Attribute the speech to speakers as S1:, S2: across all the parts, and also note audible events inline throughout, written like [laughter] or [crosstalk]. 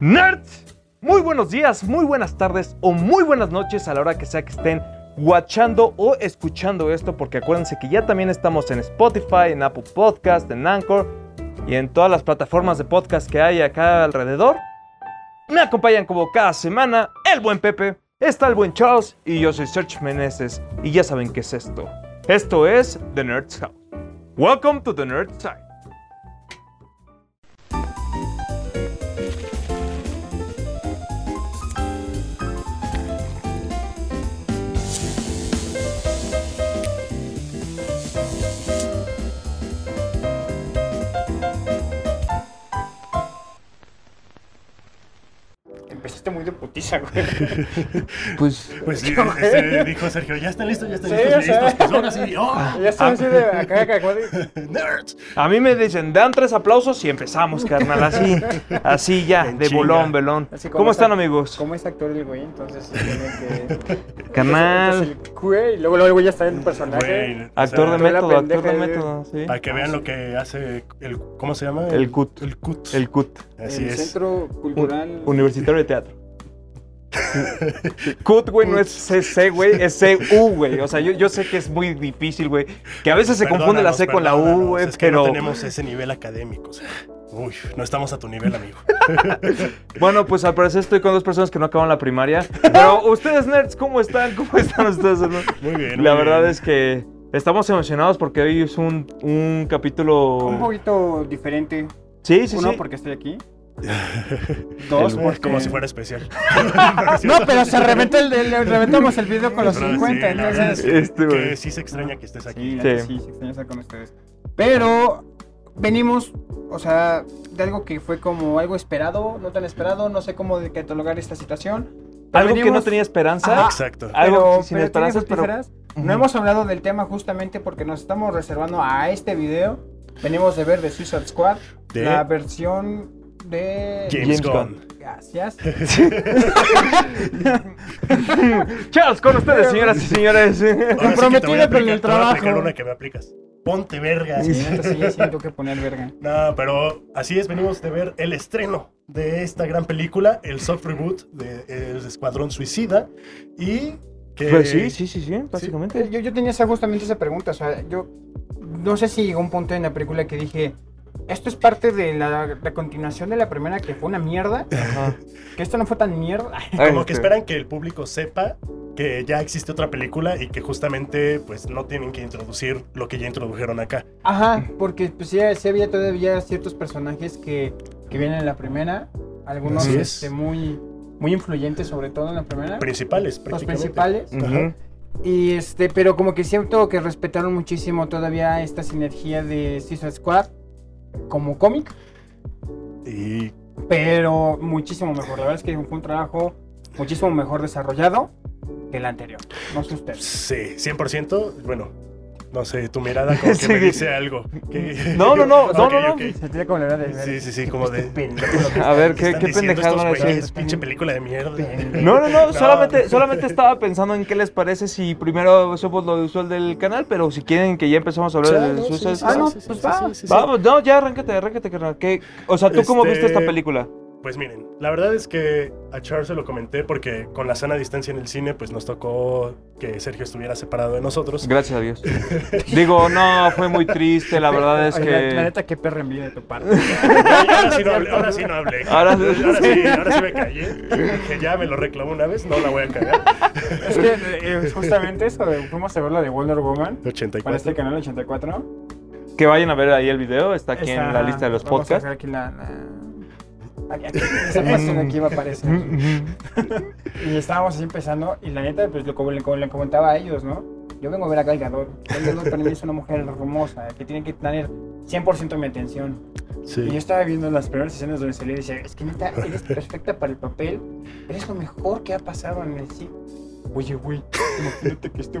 S1: Nerds, muy buenos días, muy buenas tardes o muy buenas noches a la hora que sea que estén watchando o escuchando esto, porque acuérdense que ya también estamos en Spotify, en Apple Podcast, en Anchor y en todas las plataformas de podcast que hay acá alrededor. Me acompañan como cada semana el buen Pepe, está el buen Charles y yo soy Serge Meneses y ya saben qué es esto. Esto es The Nerd's House. Welcome to the Nerd Side.
S2: Muy de putiza, güey. [laughs]
S1: Pues
S3: Pues sí, [laughs] este, dijo Sergio, ya están listos, ya están
S2: Sí,
S3: listos,
S2: sea.
S3: listos. Pues ahora sí, ¡oh! [laughs]
S2: Ya estoy así de acá, acá, acá,
S3: ¡Nerds!
S1: A mí me dicen, dan tres aplausos y empezamos, carnal, así, así ya,
S3: En
S1: de
S3: chinga.
S1: bolón, velón.
S2: así
S1: ¿Cómo
S2: es
S1: están, amigos?
S2: ¿Cómo es actor el güey? Entonces que.
S1: Carnal,
S2: Entonces, el güey, y luego, luego el güey ya está en el personaje.
S3: Güey,
S1: actor de
S3: sea,
S1: método, actor de método, sí.
S3: Para que vean lo que hace el. ¿Cómo se llama?
S1: El CUT.
S3: El CUT.
S1: El CUT,
S3: Así
S2: el
S3: es.
S2: Centro Cultural.
S1: Universitario de Teatro. [laughs] CUT, güey, no es CC, güey, es CU, güey. O sea, yo, yo sé que es muy difícil, güey. Que a veces se confunde la C con la U, güey,
S3: Es que
S1: pero...
S3: no tenemos ese nivel académico. o sea, uy, no estamos a tu nivel, amigo. [laughs]
S1: Bueno, pues al parecer estoy con dos personas que no acaban la primaria. Pero [laughs] ustedes, nerds, ¿cómo están? ¿Cómo están ustedes? no?
S3: Muy bien.
S1: La
S3: muy
S1: verdad
S3: bien.
S1: es que estamos emocionados porque hoy es un, un capítulo...
S2: Un poquito diferente.
S1: Sí, sí,
S2: Uno,
S1: sí.
S2: porque estoy aquí. [laughs] Dos,
S1: El-
S2: porque...
S3: Como si fuera especial. [laughs]
S2: No, pero se reventó el, el- reventamos el video con los
S3: Pero sí,
S2: 50,
S3: la verdad es
S2: entonces...
S1: Este, güey.
S3: que sí se extraña que estés aquí.
S2: Sí,
S1: Sí.
S2: sí, se extraña estar con ustedes. Pero venimos, o sea, de algo que fue como algo esperado, no tan esperado, no sé cómo de catalogar esta situación. Pero
S1: Algo que no
S2: venimos-
S1: tenía esperanza.
S2: Ajá.
S3: Exacto.
S1: Algo
S2: pero,
S1: sin
S2: pero
S1: esperanzas, pero...
S2: No hemos hablado del tema justamente porque nos estamos reservando a este video. Venimos de ver The Suicide Squad,
S3: De
S2: la versión de...
S3: James,
S1: James
S3: Gunn.
S2: Gracias. [laughs]
S1: Charles, con ustedes, señoras y señores.
S3: Ahora sí
S2: con el
S3: aplicar- te voy a aplicar
S2: trabajo.
S3: una que me aplicas. Ponte verga.
S2: Sí, sí, sí, tengo que poner verga.
S3: No, pero así es, venimos de ver el estreno de esta gran película, el soft reboot de El Escuadrón Suicida. Y que.
S1: Pues sí, sí, sí, sí, básicamente.
S2: Yo, yo tenía esa, justamente esa pregunta, o sea, yo no sé si llegó un punto en la película que dije, esto es parte de la, la continuación de la primera que fue una mierda,
S1: Ajá.
S2: que esto no fue tan mierda.
S3: Como [laughs]
S1: Este,
S3: que esperan que el público sepa que ya existe otra película y que justamente pues no tienen que introducir lo que ya introdujeron acá.
S2: Ajá, porque pues sí, sí había todavía ciertos personajes que, que vienen en la primera, algunos
S3: es.
S2: este, muy, muy influyentes sobre todo en la primera,
S3: Principales,
S2: los
S3: prácticamente.
S2: principales.
S1: Ujú.
S2: Y este, pero como que siento que respetaron muchísimo todavía esta sinergia de Suicide Squad como cómic,
S3: Y
S2: pero muchísimo mejor. La verdad es que fue un trabajo muchísimo mejor desarrollado que el anterior. No sé ustedes.
S3: sí, 100%. Bueno, no sé, tu mirada como que [laughs]
S1: Sí.
S3: me dice algo.
S1: No, no, [laughs] no, no, no, no.
S2: Se tiene como la verdad de.
S3: Sí, sí, sí, como de. [laughs]
S2: lo que
S1: A ver,
S3: ¿Qué
S1: ¿qué,
S3: güeyes? Pinche película de mierda.
S1: No, no, no,
S3: No.
S1: solamente, solamente estaba pensando en qué les parece si primero somos lo usual del canal, pero si quieren que ya empezamos a hablar
S3: Sí,
S1: de
S3: no, sí,
S2: Ah, no, pues va.
S1: Vamos, no, ya arráncate, arráncate, carnal. ¿Qué- O sea, ¿tú cómo
S3: Este-
S1: viste esta película?
S3: Pues miren, la verdad es que a Charles se lo comenté porque con la sana distancia en el cine, pues nos tocó que Sergio estuviera separado de nosotros.
S1: Gracias a Dios. [laughs] Digo, no, fue muy triste, la verdad es
S2: Oye, La, la
S1: que...
S2: neta, qué perra envidia de tu parte.
S3: Ahora, sí no hablé, ahora sí no hablé.
S1: Ahora-
S3: ahora sí, ahora sí me callé. Que ya me lo reclamó una vez, no la voy a cagar.
S2: es que eh, justamente eso, de- fuimos a ver la de Wonder Woman para
S3: 84.
S2: este canal 84.
S1: Que vayan a ver ahí el video, está aquí en la lista de los
S2: vamos a
S1: podcasts.
S2: aquí la, la- [laughs] Aquí, aquí, esa aquí va a aparecer. Y estábamos así empezando, y la neta, pues lo, como, le, como le comentaba a ellos, ¿no? Yo vengo a ver a Gal Gadot. Gal Gadot para mí es una mujer hermosa, que tiene que tener 100% mi atención. Y yo
S3: Sí.
S2: estaba viendo las primeras escenas donde salía y decía, es que neta, eres [laughs] perfecta para el papel, eres lo mejor que ha pasado en el cine. Oye, güey, imagínate que este...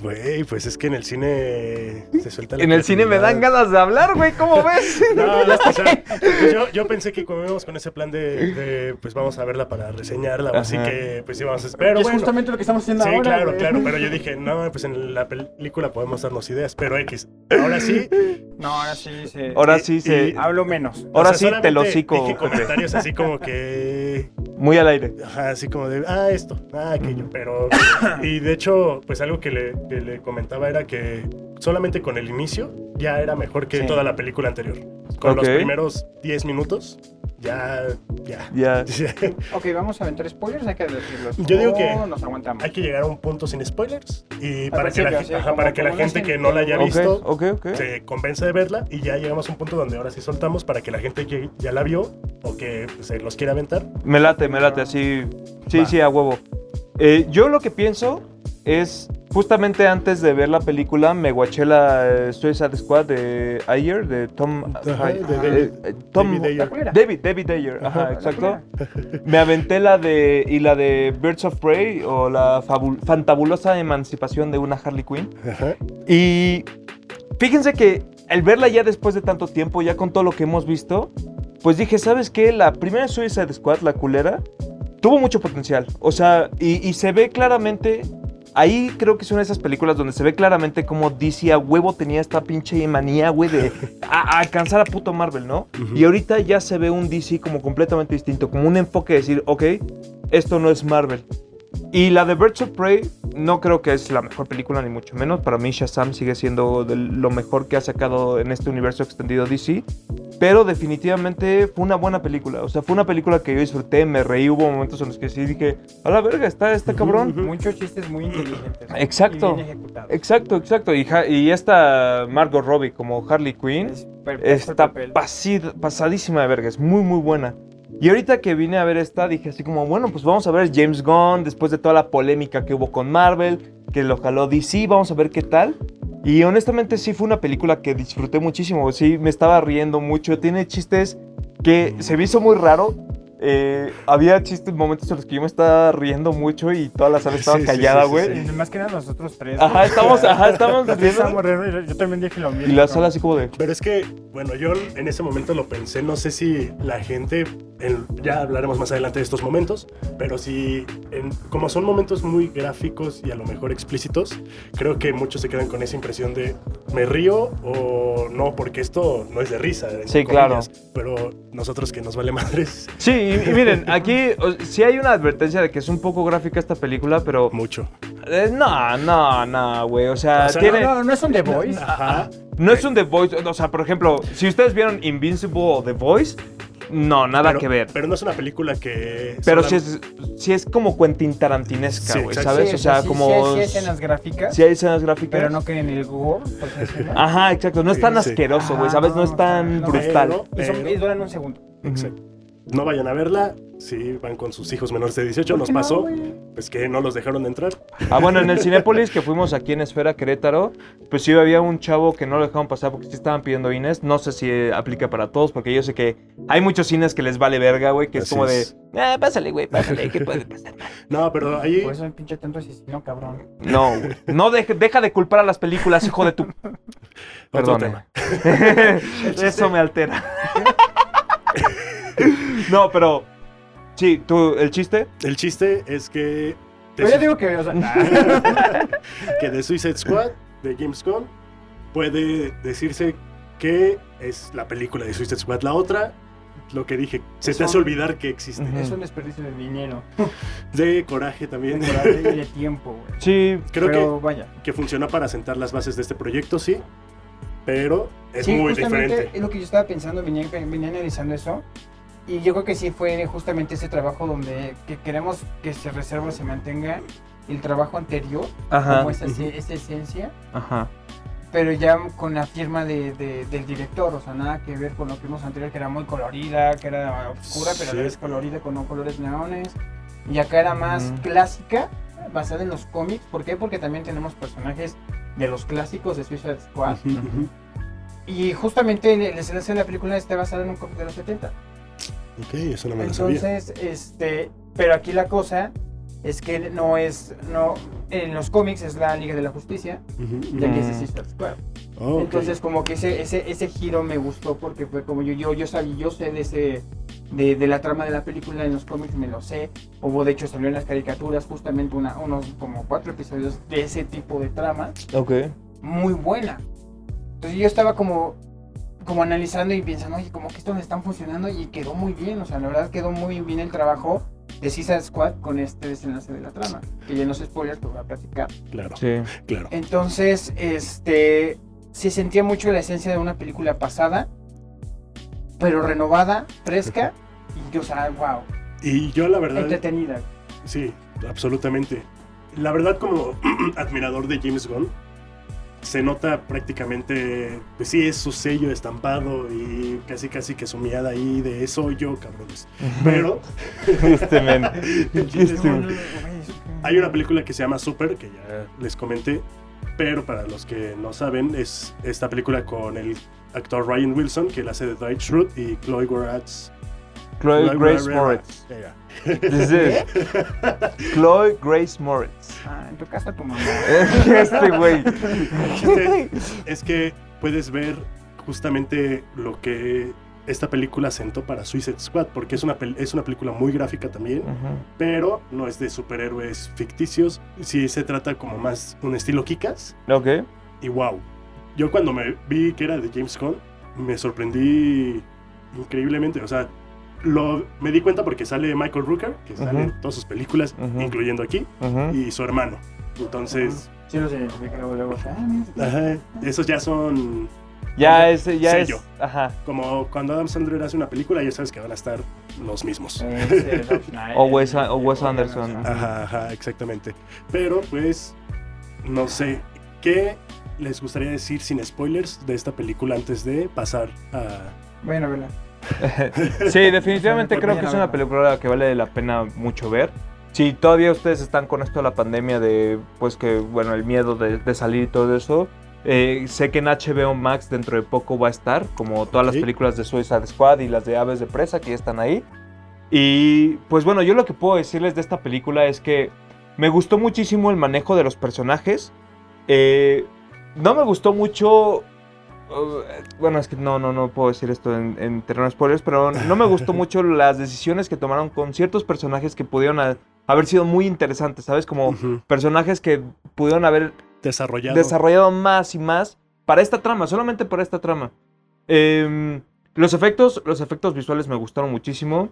S3: Güey, pues es que en el cine se suelta la
S1: En el cine me dan ganas de hablar, güey, ¿cómo ves? [laughs]
S3: No, o sea, [laughs] pues yo, yo pensé que como íbamos con ese plan de, de, pues vamos a verla para reseñarla, así que pues íbamos a Pero
S2: es
S3: bueno,
S2: justamente lo que estamos haciendo
S3: sí,
S2: ahora.
S3: claro,
S2: güey.
S3: claro, pero yo [laughs] dije, no, pues en la película podemos darnos ideas, pero X, ahora sí.
S2: No, ahora sí se...
S1: Ahora sí se...
S3: y-
S2: Hablo menos.
S1: Ahora
S3: o sea,
S1: sí te lo cico,
S3: Dije comentarios así como que,
S1: Muy al aire.
S3: ajá, así como de, ah, esto, ah, aquello, pero, [coughs] y de hecho, pues algo que le, que le comentaba era que solamente con el inicio ya era mejor que
S2: Sí.
S3: toda la película anterior. Con los
S1: Ok.
S3: primeros 10 minutos, ya, ya.
S1: Ya. [laughs]
S2: Ok, vamos a aventar spoilers, hay que decirlos.
S3: Yo digo que
S2: nos aguantamos.
S3: Hay que llegar a un punto sin spoilers y para que la,
S2: sí,
S3: gente- ajá,
S2: como-
S3: para que la gente que no la haya visto
S1: ok, ok.
S3: se convenza de verla y ya llegamos a un punto donde ahora sí soltamos para que la gente que ya la vio o que pues, se los quiera aventar.
S1: Me late, me late, así. Sí,
S3: Va.
S1: sí, a huevo. Eh, yo lo que pienso es, justamente antes de ver la película, me guaché la eh, Suicide Squad de Ayer, de Tom...
S3: Ajá,
S1: ay,
S3: de David-
S1: eh, Tom-
S3: David Ayer.
S1: David, David Ayer, ajá, exacto. [laughs] Me aventé la de... y la de Birds of Prey, o la fantabulosa emancipación de una Harley Quinn.
S3: Ajá.
S1: Y fíjense que al verla ya después de tanto tiempo, ya con todo lo que hemos visto, pues dije, ¿sabes qué? La primera Suicide Squad, la culera, tuvo mucho potencial. O sea, y, y se ve claramente... Ahí creo que es una de esas películas donde se ve claramente cómo DC a huevo tenía esta pinche manía, güey, de [laughs] a- a alcanzar a puto Marvel, ¿no? Y ahorita ya se ve un DC como completamente distinto, como un enfoque de decir, ok, esto no es Marvel. Y la de Birds of Prey no creo que es la mejor película, ni mucho menos. Para mí Shazam sigue siendo de lo mejor que ha sacado en este universo extendido DC. Pero definitivamente fue una buena película. O sea, fue una película que yo disfruté, me reí, hubo momentos en los que sí dije, a la verga, está, está cabrón.
S2: Muchos chistes muy inteligentes.
S1: Exacto.
S2: Y bien ejecutados.
S1: Exacto, exacto. Y, Ha- y esta Margot Robbie como Harley Quinn
S2: Es
S1: está pasadísima de verga, es muy muy buena. Y ahorita que vine a ver esta, dije así como, bueno, pues vamos a ver James Gunn, después de toda la polémica que hubo con Marvel, que lo jaló DC, vamos a ver qué tal. Y honestamente sí fue una película que disfruté muchísimo, sí, me estaba riendo mucho, tiene chistes que se me hizo muy raro. Eh, había chistes, momentos en los que yo me estaba riendo mucho y toda la sala estaba
S3: Sí,
S1: callada,
S3: sí, sí,
S1: güey.
S2: Sí, Más que nada nosotros tres.
S1: Ajá, estamos, ajá, estamos riendo.
S2: estábamos riendo y yo también dije lo mismo.
S1: Y la sala así como de...
S3: Pero es que, bueno, yo en ese momento lo pensé, no sé si la gente, en- ya hablaremos más adelante de estos momentos, pero si, en- como son momentos muy gráficos y a lo mejor explícitos, creo que muchos se quedan con esa impresión de me río o no, porque esto no es de risa.
S1: Sí, claro.
S3: Pero nosotros que nos vale madres
S1: Sí, y, y miren, aquí o- sí hay una advertencia de que es un poco gráfica esta película, pero...
S3: mucho.
S1: eh, no, no, no, güey. O sea,
S3: O sea,
S1: tiene...
S2: No, no es un The Voice.
S3: Ajá.
S1: No es un The Voice, o sea, por ejemplo, si ustedes vieron Invincible o The Voice, no, nada
S3: pero,
S1: que ver.
S3: Pero no es una película que...
S1: Pero sí es, sí es como Quentin Tarantinesca, güey. ¿sabes?
S2: Sí,
S1: o sea,
S2: sí,
S1: como...
S2: Sí, sí hay escenas gráficas,
S1: sí hay escenas gráficas.
S2: pero no que en el gore. decirlo.
S1: Ajá, exacto. No es tan
S3: Sí, sí.
S1: asqueroso, güey, ¿sabes? No es
S2: no,
S1: tan
S2: no,
S1: brutal.
S3: pero-
S2: Y, son, y duran un segundo.
S3: Exacto. No vayan a verla. Si van con sus hijos menores de 18,
S2: ¿Por
S3: nos pasó. pues que no los dejaron de entrar.
S1: Ah, bueno, en el [laughs] Cinépolis que fuimos aquí en Esfera Querétaro, pues sí había un chavo que no lo dejaban pasar porque sí estaban pidiendo Inés. No sé si aplica para todos, porque yo sé que hay muchos cines que les vale verga, güey, que es como de, ah, pásale, güey, pásale, ¿qué puede [laughs] pasar?
S3: No, pero ahí.
S2: Por eso el pinche tanto asesino, cabrón.
S1: No, güey. No deje- deja de culpar a las películas, hijo de tu. [laughs] Perdón. Eso me altera. [laughs] no, pero. Sí, tú, el chiste.
S3: El chiste es que.
S2: Pero yo digo que, o sea, [laughs]
S3: que de Suicide Squad, de James Gunn, puede decirse que es la película de Suicide Squad. La otra, lo que dije, se
S2: Es
S3: te hace
S2: un-
S3: olvidar que existe.
S2: Es un desperdicio de dinero, [laughs]
S3: De coraje también.
S2: de coraje y de tiempo, güey.
S1: Sí,
S3: Creo
S2: Pero vaya.
S3: que, que funcionó para sentar las bases de este proyecto, sí. Pero es
S2: sí,
S3: muy
S2: justamente
S3: diferente.
S2: es lo que yo estaba pensando, venía, venía analizando eso. Y yo creo que sí fue justamente ese trabajo donde que queremos que ese reserva se mantenga el trabajo anterior,
S1: ajá.
S2: como esa,
S3: Ujú.
S2: esa esencia,
S1: Ajá.
S2: pero ya con la firma de, de- del director, o sea, nada que ver con lo que vimos anterior, que era muy colorida, que era oscura, pero a la vez colorida con no colores neones. Y acá era más clásica, basada en los cómics. ¿Por qué? Porque también tenemos personajes de los clásicos de Suicide Squad. Y justamente la escena de la película está basada en un cómic de los 70.
S3: Ok, eso no me lo sabía.
S2: Entonces, este, pero aquí la cosa es que no es, no, en los cómics es la Liga de la Justicia
S3: Ujú,
S2: y
S3: ujú.
S2: aquí es Suicide Squad.
S3: Oh.
S2: Entonces como que ese, ese, ese giro me gustó porque fue como yo, yo, yo sabía, yo sé de ese, de, de la trama de la película en los cómics, me lo sé. Hubo de hecho salió en las caricaturas justamente una, unos como cuatro episodios de ese tipo de trama,
S1: Ok.
S2: muy buena. Entonces yo estaba como, como analizando y pensando, oye, como que esto me están funcionando y quedó muy bien, o sea, la verdad quedó muy bien el trabajo de Suicide Squad con este desenlace de la trama, que ya no es spoiler, te voy a platicar.
S3: Claro,
S1: Sí.
S3: claro.
S2: Entonces, este, se sentía mucho la esencia de una película pasada, pero renovada, fresca, y, o sea, wow,
S3: Y yo la verdad,
S2: entretenida.
S3: sí, absolutamente. La verdad como [clears throat] admirador de James Gunn, se nota prácticamente, pues sí, es su sello estampado y casi casi que su mirada ahí de soy yo, cabrones. Pero [laughs] [laughs] hay una película que se llama Super, que ya les comenté, pero para los que no saben, es esta película con el actor Ryan Wilson, que la hace de Dwight Schrute, y Chloe Moretz.
S1: Chloe Grace
S3: ya.
S1: This is [laughs] Chloe Grace Moritz.
S2: Ah, en tu casa tu mamá.
S1: Este güey. [laughs]
S3: Es que puedes ver justamente lo que esta película sentó para Suicide Squad, porque es una, pel- es una película muy gráfica también, pero no es de superhéroes ficticios, sí se trata como más un estilo Kikas,
S1: Ok.
S3: y wow. Yo cuando me vi que era de James Gunn, me sorprendí increíblemente, o sea, lo, me di cuenta porque sale Michael Rooker, que sale en todas sus películas, incluyendo aquí, y su hermano. Entonces,
S2: Sí los identifica luego, luego. ah,
S3: ajá, esos ya son
S1: Ya es, ya
S3: Sello.
S1: es. Ajá.
S3: Como cuando Adam Sandler hace una película, ya sabes que van a estar los mismos.
S2: eh, ese es Zack Snyder,
S1: O Wes- o Wes Anderson.
S2: Ajá.
S3: Ajá, exactamente. Pero pues, no sé, ¿qué les gustaría decir sin spoilers de esta película antes de pasar a...
S2: Bueno, ¿verdad? [laughs]
S1: Sí, definitivamente creo que es una película que vale la pena mucho ver. Si todavía ustedes están con esto de la pandemia de, pues que, bueno, el miedo de, de salir y todo eso, eh, sé que en HBO Max dentro de poco va a estar, como todas las películas de Suicide Squad y las de Aves de Presa que ya están ahí. Y pues bueno, yo lo que puedo decirles de esta película es que me gustó muchísimo el manejo de los personajes. Eh, no me gustó mucho bueno, es que no, no, no puedo decir esto en, en terreno de spoilers, pero no me gustó [laughs] mucho las decisiones que tomaron con ciertos personajes que pudieron ha- haber sido muy interesantes, ¿sabes? Como personajes que pudieron haber
S3: desarrollado.
S1: desarrollado más y más para esta trama, solamente para esta trama. Em, los efectos, los efectos visuales me gustaron muchísimo.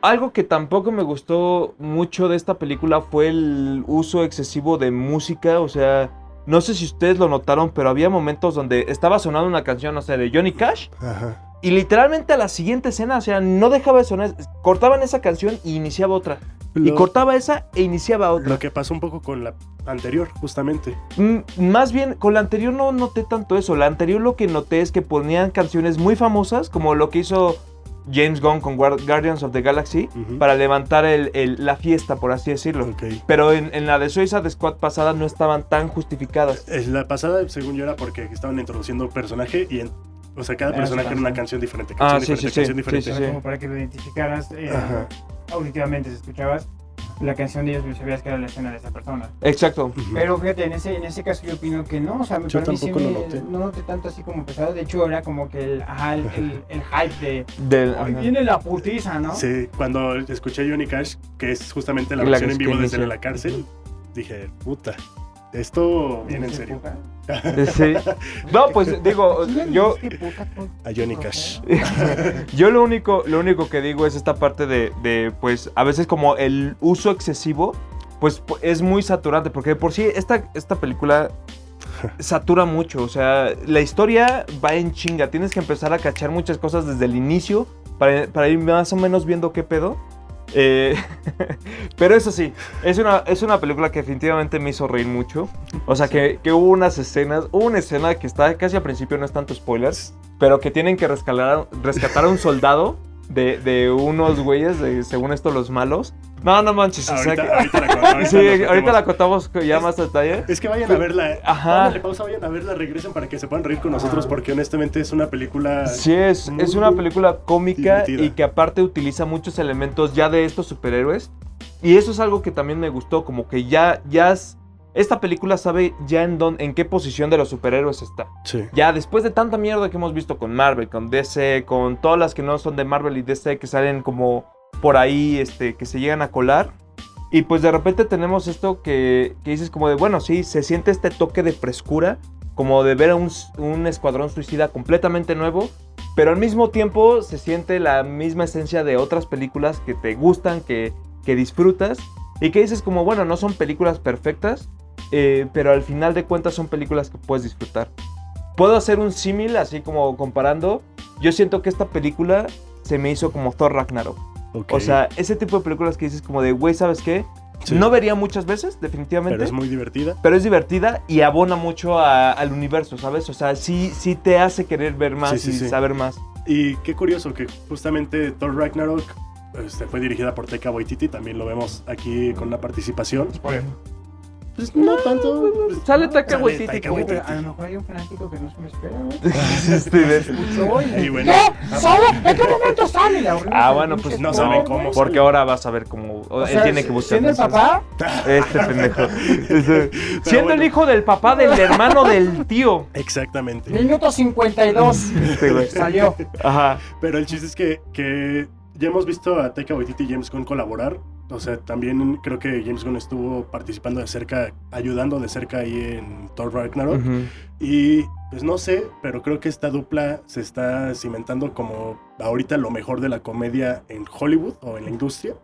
S1: Algo que tampoco me gustó mucho de esta película fue el uso excesivo de música, o sea, no sé si ustedes lo notaron, pero había momentos donde estaba sonando una canción, no sé, de Johnny Cash,
S3: Ajá.
S1: y literalmente a la siguiente escena, o sea, no dejaba de sonar, cortaban esa canción y iniciaba otra, y cortaba esa e iniciaba otra.
S3: lo que pasó un poco con la anterior, justamente.
S1: Mm, Más bien, con la anterior no noté tanto eso. La anterior lo que noté es que ponían canciones muy famosas, como lo que hizo James Gunn con Guar- Guardians of the Galaxy, para levantar el- el- la fiesta, por así decirlo. Pero en, en la de Suicide Squad pasada no estaban tan justificadas.
S3: Es La pasada, según yo, era porque estaban introduciendo personaje y, en- o sea, cada
S2: Era
S3: personaje era una
S2: canción.
S3: canción diferente.
S1: Ah, sí,
S3: diferente,
S1: sí, sí,
S3: canción
S1: sí,
S3: diferente.
S1: sí,
S2: Era como para que lo identificaras eh, auditivamente, si escuchabas la canción de ellos, pues sabías que era la escena de esa persona.
S1: Exacto.
S2: Pero fíjate, en ese, en ese caso yo opino que no, o sea,
S3: Yo
S2: para mí sí
S3: tampoco
S2: me,
S3: lo noté.
S2: no noté tanto así como pesado, de hecho era como que el, ajá, el, el- el hype de,
S1: Del-
S2: "Ay,
S1: ajá.
S2: viene la putiza, ¿no?
S3: Sí, cuando escuché a Johnny Cash, que es justamente la
S1: La
S3: versión en vivo desde la cárcel, dije, puta, esto viene en serio.
S1: Sí. No, pues digo, yo,
S2: es que puta, puta,
S3: A Johnny Cash. [laughs]
S1: yo lo único, lo único que digo es esta parte de, de, pues, a veces como el uso excesivo, pues pu- es muy saturante, porque de por sí esta, esta película satura mucho, o sea, la historia va en chinga, tienes que empezar a cachar muchas cosas desde el inicio para, para ir más o menos viendo qué pedo. Eh, [laughs] pero eso sí, es una, es una película que definitivamente me hizo reír mucho. O sea, que, que hubo unas escenas, hubo una escena que está casi al principio, no es tanto spoilers, pero que tienen que rescatar, rescatar a un soldado de, de unos güeyes, de, según esto los malos, No, no manches. o sea
S3: Ahorita,
S1: que-
S3: ahorita la contamos. [laughs]
S1: Sí, ahorita la contamos ya más a detalle.
S3: Es que vayan a verla.
S1: Ajá.
S3: Pónganle pausa, vayan a verla, regresen para que se puedan reír con nosotros, porque honestamente es una película.
S1: Sí, es,
S3: muy,
S1: es una película cómica
S3: divertida.
S1: y que aparte utiliza muchos elementos ya de estos superhéroes. Y eso es algo que también me gustó, como que ya, ya es- esta película sabe ya en, dónde, en qué posición de los superhéroes está.
S3: Sí.
S1: Ya después de tanta mierda que hemos visto con Marvel, con DC, con todas las que no son de Marvel y DC que salen como por ahí, este, que se llegan a colar. Y pues de repente tenemos esto que, que dices como de, bueno, sí, se siente este toque de frescura, como de ver a un, un escuadrón suicida completamente nuevo, pero al mismo tiempo se siente la misma esencia de otras películas que te gustan, que, que disfrutas, y que dices como, bueno, no son películas perfectas, eh, pero al final de cuentas son películas que puedes disfrutar. Puedo hacer un símil, así como comparando. Yo siento que esta película se me hizo como Thor Ragnarok. O sea, ese tipo de películas que dices como de, güey, ¿sabes qué?
S3: Sí.
S1: No vería muchas veces, definitivamente.
S3: Pero es muy divertida.
S1: pero es divertida y abona mucho a- al universo, ¿sabes? O sea, sí, sí te hace querer ver más
S3: Sí, sí,
S1: y
S3: sí.
S1: saber más.
S3: Y qué curioso que justamente Thor Ragnarok este, fue dirigida por Taika Waititi, también lo vemos aquí con una participación. Pues no tanto. pues,
S1: Sale Taika
S3: Sale
S1: Waititi.
S3: Taika Waititi.
S2: A lo mejor hay un fanático que no se me espera, güey. [laughs]
S1: Este,
S2: y-
S3: bueno,
S2: ¿Qué? ¿Sabe? ¿En qué momento sale la
S1: Ah, bueno, pues
S3: no
S1: no,
S3: saben cómo
S1: Porque ahora vas a ver cómo
S2: O
S1: él
S2: sea,
S1: tiene que buscar. [laughs] [laughs]
S2: Siendo el papá,
S1: Este pendejo. Este, siendo el hijo del papá del hermano del tío.
S3: exactamente.
S2: minuto 52
S1: Este, güey.
S2: salió.
S1: Ajá.
S3: Pero el chiste es que, que ya hemos visto a Taika Waititi y James Gunn colaborar. O sea, también creo que James Gunn estuvo participando de cerca, ayudando de cerca ahí en Thor Ragnarok. Y pues no sé, pero creo que esta dupla se está cimentando como ahorita lo mejor de la comedia en Hollywood o en la industria.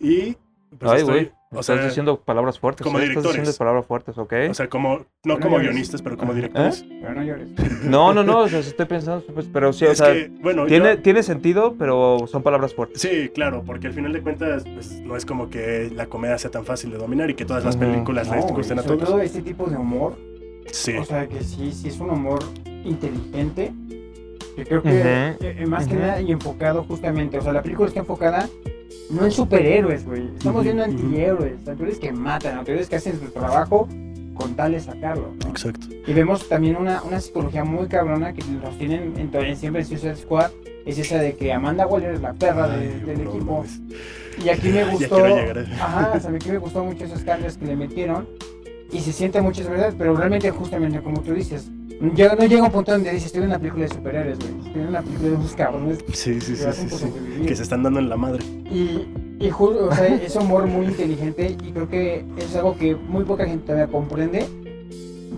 S3: Y pues
S1: Ay, güey.
S3: o
S1: Estás
S3: sea,
S1: diciendo palabras fuertes.
S3: como
S1: ¿eh? Estás
S3: directores.
S1: diciendo palabras fuertes, ¿ok?
S3: o sea, como no
S2: No
S3: como
S2: llores.
S3: guionistas, pero como directores.
S2: Pero no llores. [laughs]
S1: no, no, no. O sea, estoy pensando. pues, pero sí, o
S3: es
S1: sea.
S3: que, bueno,
S1: Tiene,
S3: yo-
S1: tiene sentido, pero son palabras fuertes.
S3: Sí, claro, porque al final de cuentas, pues no es como que la comedia sea tan fácil de dominar y que todas las películas les
S2: No,
S3: gusten a
S2: sobre
S3: todos.
S2: todo este tipo de humor,
S3: Sí,
S2: o sea que sí, sí es un humor inteligente, que creo que
S1: Ujú.
S2: eh, eh, más que
S1: Ujú.
S2: nada y enfocado justamente, o sea la película está enfocada no en superhéroes, güey, estamos viendo antihéroes, antihéroes que matan, antihéroes que hacen su trabajo con tal de sacarlo, ¿no?
S3: exacto.
S2: Y vemos también una, una psicología muy cabrona que los tienen en, siempre en Suicide Squad, es esa de que Amanda Waller es la perra de- del equipo. Y aquí me [laughs] gustó. Ajá, o sea, aquí me gustó mucho esos cambios que le metieron. Y se siente mucho, es verdad, pero realmente, justamente como tú dices, llega- no llega un punto donde dices, estoy en una película de superhéroes, güey. Estoy en una película de unos cabrones
S3: Sí, sí, sí, sí. Que se están dando en la madre.
S2: Y, y o sea, es humor muy inteligente y creo que es algo que muy poca gente todavía comprende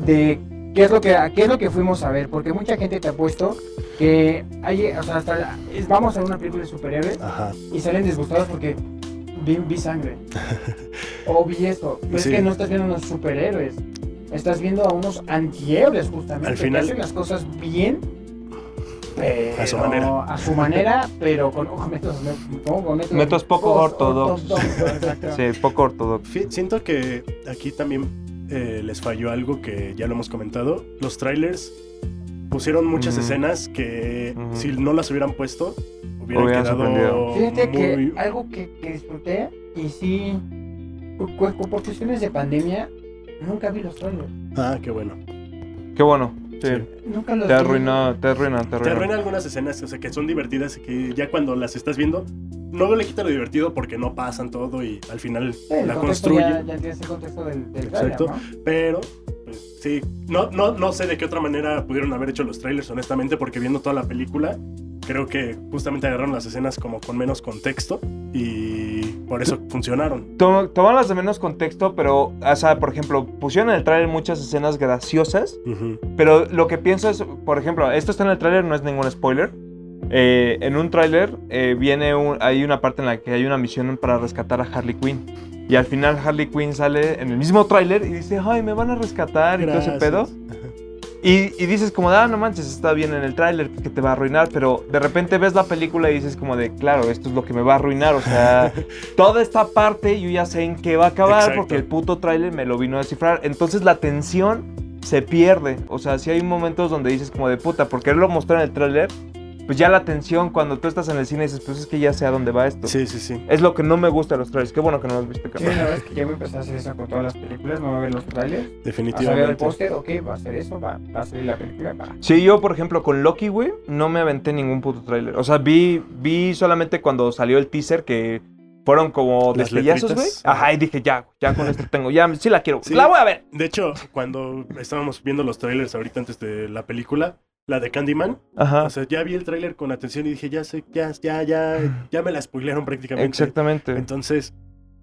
S2: de qué es lo que, qué es lo que fuimos a ver. Porque mucha gente te ha puesto que hay, o sea, hasta es- vamos a ver una película de superhéroes
S3: Ajá.
S2: y salen disgustados porque vi, vi sangre. [laughs] o vi esto. Pero
S3: Sí.
S2: es que no estás viendo unos superhéroes. Estás viendo a unos antihéroes justamente.
S3: Al final-
S2: Que hacen las cosas bien. Pero,
S3: A su manera.
S2: A su manera, pero con ojo, [laughs] métodos, ¿cómo? Con métodos,
S1: Métodos poco
S2: os-
S1: ortodoxos.
S2: ortodoxos.
S1: Sí, poco ortodoxo.
S3: Fi- Siento que aquí también eh, les falló algo que ya lo hemos comentado. Los trailers pusieron muchas escenas que si no las hubieran puesto, hubieran
S1: Hubieran
S3: quedado.
S2: Fíjate
S3: muy...
S2: que algo que, que disfruté y sí, por- por cuestiones de pandemia, nunca vi los trailers.
S3: Ah, qué bueno.
S1: Qué bueno. Sí.
S3: Sí.
S2: Nunca los
S1: Te
S2: vi.
S1: arruinó, te arruina, te
S3: Te
S1: arruina.
S3: arruina algunas escenas, o sea, que son divertidas y que ya cuando las estás viendo, no le quita lo divertido porque no pasan todo y al final
S2: Sí,
S3: la construye.
S2: Ya, ya tienes el contexto del, del trailer,
S3: Exacto.
S2: ¿no?
S3: Pero, pues, sí, no, no, no sé de qué otra manera pudieron haber hecho los trailers, honestamente, porque viendo toda la película, creo que justamente agarraron las escenas como con menos contexto y por eso funcionaron.
S1: To- Toman de menos contexto, pero, o sea, por ejemplo, pusieron en el tráiler muchas escenas graciosas, pero lo que pienso es, por ejemplo, esto está en el tráiler, no es ningún spoiler. Eh, en un tráiler eh, viene un- hay una parte en la que hay una misión para rescatar a Harley Quinn. Y al final Harley Quinn sale en el mismo tráiler y dice, ay, me van a rescatar y todo ese pedo. Y, y dices como, de, ah, no manches, está bien en el tráiler, que te va a arruinar, pero de repente ves la película y dices como de, claro, esto es lo que me va a arruinar, o sea, [laughs] toda esta parte yo ya sé en qué va a acabar
S3: Exacto.
S1: porque el puto tráiler me lo vino a descifrar, entonces la tensión se pierde, o sea, si hay momentos donde dices como de puta, por quererlo mostrar en el tráiler, pues ya la tensión cuando tú estás en el cine dices, pues es que ya sé a dónde va esto.
S3: Sí, sí, sí.
S1: Es lo que no me gusta de los trailers. Qué bueno que no los viste,
S2: Sí,
S1: carnal.
S2: la verdad es que ya me empecé a hacer eso con todas las películas, no va a ver los trailers. A saber el
S3: Definitivamente.
S2: póster, ok, va a hacer eso, va, va a salir la película, va.
S1: Sí, yo, por ejemplo, con Loki, güey, no me aventé ningún puto tráiler. O sea, vi, vi solamente cuando salió el teaser que fueron como
S3: Las
S1: destellazos, güey. Ajá, y dije, ya, ya con esto tengo, ya, sí la quiero.
S3: Sí.
S1: La voy a ver.
S3: De hecho, cuando estábamos viendo los trailers ahorita antes de la película, la de Candyman,
S1: Ajá,
S3: o sea, ya vi el tráiler con atención y dije, ya sé, ya, ya, ya, ya me la spoilearon prácticamente.
S1: exactamente.
S3: Entonces,